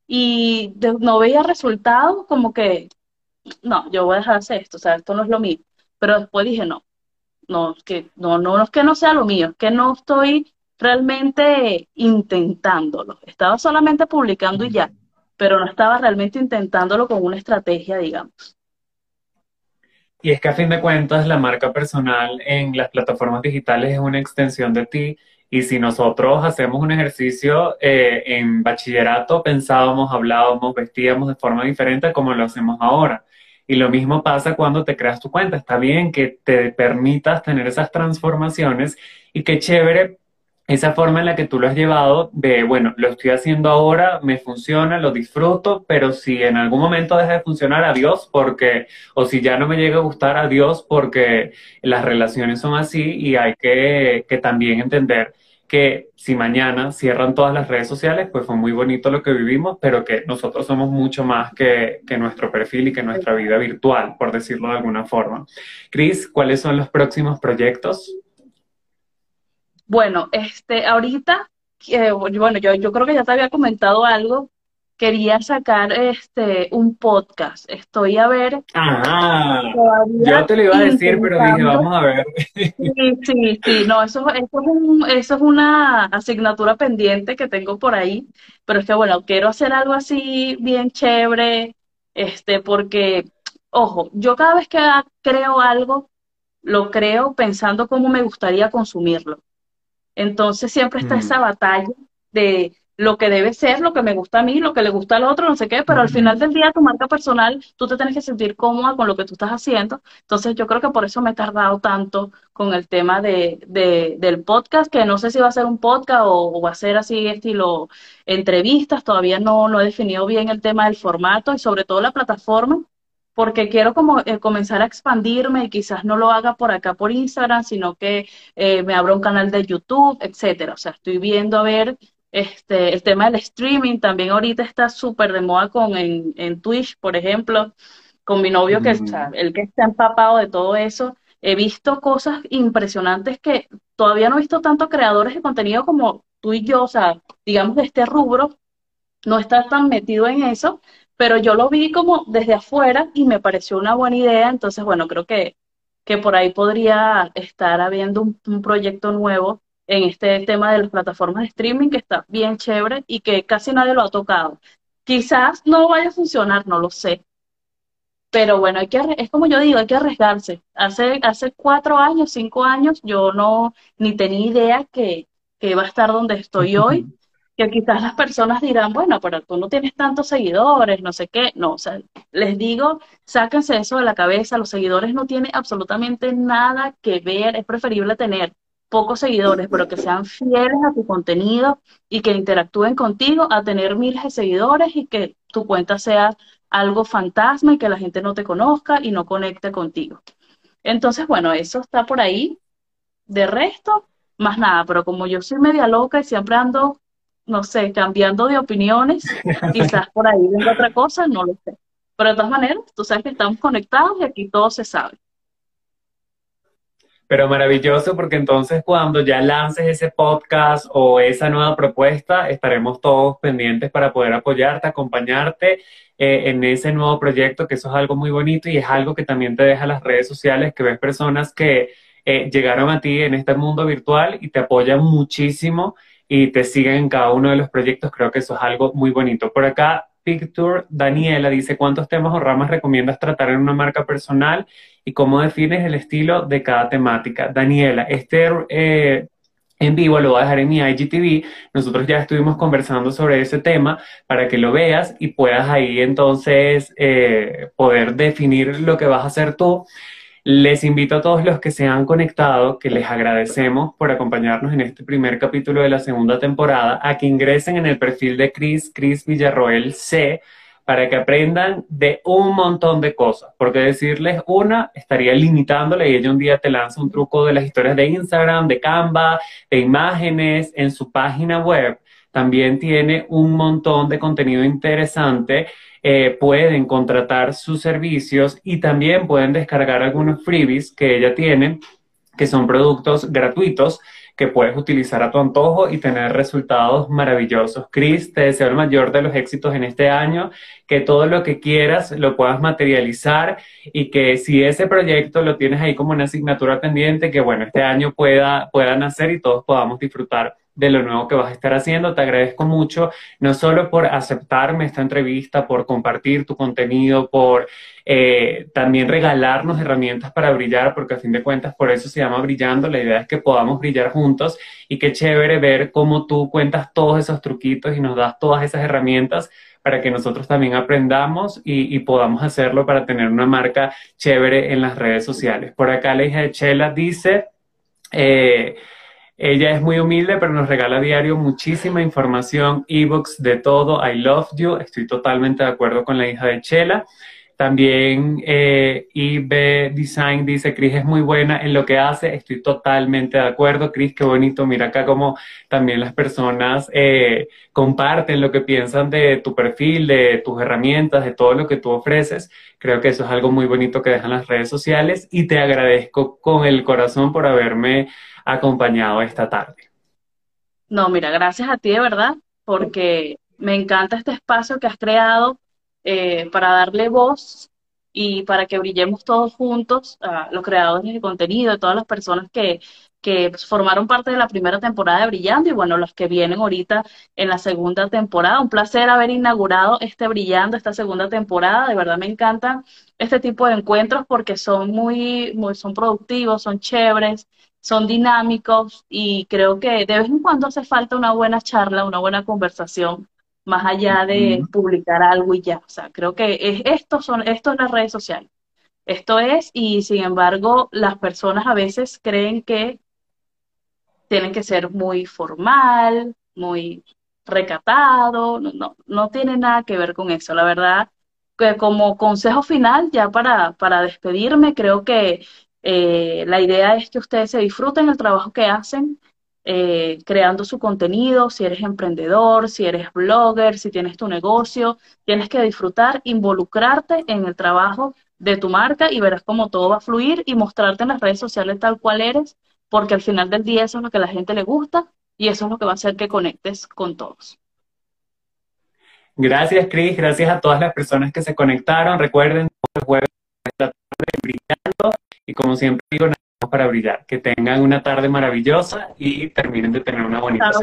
y no veía resultados, como que, no, yo voy a dejar hacer esto, o sea, esto no es lo mío. Pero después dije, no, no, que no, no, no es que no sea lo mío, es que no estoy realmente intentándolo. Estaba solamente publicando y ya, pero no estaba realmente intentándolo con una estrategia, digamos. Y es que a fin de cuentas la marca personal en las plataformas digitales es una extensión de ti. Y si nosotros hacemos un ejercicio eh, en bachillerato, pensábamos, hablábamos, vestíamos de forma diferente como lo hacemos ahora. Y lo mismo pasa cuando te creas tu cuenta. Está bien que te permitas tener esas transformaciones y qué chévere esa forma en la que tú lo has llevado de, bueno, lo estoy haciendo ahora, me funciona, lo disfruto, pero si en algún momento deja de funcionar, adiós, porque, o si ya no me llega a gustar, adiós, porque las relaciones son así y hay que, que también entender que si mañana cierran todas las redes sociales, pues fue muy bonito lo que vivimos, pero que nosotros somos mucho más que, que nuestro perfil y que nuestra vida virtual, por decirlo de alguna forma. Cris, ¿cuáles son los próximos proyectos? Bueno, este, ahorita, eh, bueno, yo, yo creo que ya te había comentado algo. Quería sacar este un podcast. Estoy a ver. Ah, yo te lo iba a decir, pero dije, vamos a ver. Sí, sí, sí. No, eso, eso, es un, eso es una asignatura pendiente que tengo por ahí. Pero es que, bueno, quiero hacer algo así bien chévere. Este, porque, ojo, yo cada vez que creo algo, lo creo pensando cómo me gustaría consumirlo. Entonces siempre está esa batalla de lo que debe ser, lo que me gusta a mí, lo que le gusta al otro, no sé qué, pero al final del día tu marca personal, tú te tienes que sentir cómoda con lo que tú estás haciendo. Entonces yo creo que por eso me he tardado tanto con el tema de, del podcast, que no sé si va a ser un podcast o, va a ser así estilo entrevistas, todavía no, no he definido bien el tema del formato y sobre todo la plataforma, porque quiero como eh, comenzar a expandirme y quizás no lo haga por acá por Instagram, sino que eh, me abra un canal de YouTube, etcétera. O sea, estoy viendo a ver este, el tema del streaming también ahorita está súper de moda con en, en, Twitch, por ejemplo, con mi novio que está, el que está empapado de todo eso. He visto cosas impresionantes que todavía no he visto tantos creadores de contenido como tú y yo, o sea, digamos de este rubro, no está tan metido en eso, pero yo lo vi como desde afuera y me pareció una buena idea, entonces bueno, creo que, que por ahí podría estar habiendo un proyecto nuevo en este tema de las plataformas de streaming que está bien chévere y que casi nadie lo ha tocado. Quizás no vaya a funcionar, no lo sé. Pero bueno, hay que, es como yo digo, hay que arriesgarse. Hace, hace cuatro años, cinco años, yo no ni tenía idea que, que iba a estar donde estoy <laughs> hoy. Que quizás las personas dirán, bueno, pero tú no tienes tantos seguidores, no sé qué. No, o sea, les digo, sáquense eso de la cabeza. Los seguidores no tienen absolutamente nada que ver. Es preferible tener pocos seguidores, pero que sean fieles a tu contenido y que interactúen contigo, a tener miles de seguidores y que tu cuenta sea algo fantasma y que la gente no te conozca y no conecte contigo. Entonces, bueno, eso está por ahí. De resto, más nada, pero como yo soy media loca y siempre ando, no sé, cambiando de opiniones, <laughs> quizás por ahí venga otra cosa, no lo sé. Pero de todas maneras, tú sabes que estamos conectados y aquí todo se sabe. Pero maravilloso porque entonces cuando ya lances ese podcast o esa nueva propuesta, estaremos todos pendientes para poder apoyarte, acompañarte eh, en ese nuevo proyecto, que eso es algo muy bonito y es algo que también te deja las redes sociales, que ves personas que eh, llegaron a ti en este mundo virtual y te apoyan muchísimo y te siguen en cada uno de los proyectos. Creo que eso es algo muy bonito. Por acá Picture Daniela dice, ¿cuántos temas o ramas recomiendas tratar en una marca personal y cómo defines el estilo de cada temática? Daniela, este eh, en vivo lo voy a dejar en mi IGTV. Nosotros ya estuvimos conversando sobre ese tema para que lo veas y puedas ahí entonces eh, poder definir lo que vas a hacer tú. Les invito a todos los que se han conectado, que les agradecemos por acompañarnos en este primer capítulo de la segunda temporada, a que ingresen en el perfil de Chris, Chris Villarroel C, para que aprendan de un montón de cosas. Porque decirles una estaría limitándole y ella un día te lanza un truco de las historias de Instagram, de Canva, de imágenes en su página web. También tiene un montón de contenido interesante eh, pueden contratar sus servicios y también pueden descargar algunos freebies que ella tiene, que son productos gratuitos que puedes utilizar a tu antojo y tener resultados maravillosos. Chris, te deseo el mayor de los éxitos en este año, que todo lo que quieras lo puedas materializar y que si ese proyecto lo tienes ahí como una asignatura pendiente, que bueno, este año pueda, pueda nacer y todos podamos disfrutar de lo nuevo que vas a estar haciendo. Te agradezco mucho, no solo por aceptarme esta entrevista, por compartir tu contenido, por eh, también regalarnos herramientas para brillar, porque a fin de cuentas por eso se llama brillando. La idea es que podamos brillar juntos y qué chévere ver cómo tú cuentas todos esos truquitos y nos das todas esas herramientas para que nosotros también aprendamos y, podamos hacerlo para tener una marca chévere en las redes sociales. Por acá la hija de Chela dice... Eh, ella es muy humilde, pero nos regala a diario muchísima información, ebooks de todo. I love you. Estoy totalmente de acuerdo con la hija de Chela. También eh, IB Design dice, Cris es muy buena en lo que hace, estoy totalmente de acuerdo. Cris, qué bonito, mira acá como también las personas eh, comparten lo que piensan de tu perfil, de tus herramientas, de todo lo que tú ofreces. Creo que eso es algo muy bonito que dejan las redes sociales y te agradezco con el corazón por haberme acompañado esta tarde. No, mira, gracias a ti de verdad, porque me encanta este espacio que has creado eh, para darle voz y para que brillemos todos juntos, a los creadores de contenido, todas las personas que, que formaron parte de la primera temporada de Brillando y bueno, los que vienen ahorita en la segunda temporada. Un placer haber inaugurado este Brillando, esta segunda temporada. De verdad me encantan este tipo de encuentros porque son muy, muy son productivos, son chéveres, son dinámicos y creo que de vez en cuando hace falta una buena charla, una buena conversación más allá de publicar algo y ya. O sea, creo que es, esto son, esto es las redes sociales. Esto es, y sin embargo, las personas a veces creen que tiene que ser muy formal, muy recatado, no, no, tiene nada que ver con eso. La verdad, que como consejo final, ya para, para despedirme, creo que eh, la idea es que ustedes se disfruten el trabajo que hacen, eh, creando su contenido, si eres emprendedor, si eres blogger, si tienes tu negocio, tienes que disfrutar, involucrarte en el trabajo de tu marca y verás cómo todo va a fluir y mostrarte en las redes sociales tal cual eres porque al final del día eso es lo que a la gente le gusta y eso es lo que va a hacer que conectes con todos. Gracias, Cris. Gracias a todas las personas que se conectaron. Recuerden, el jueves tarde brillando y como siempre digo, para brillar. Que tengan una tarde maravillosa y terminen de tener una bonita semana.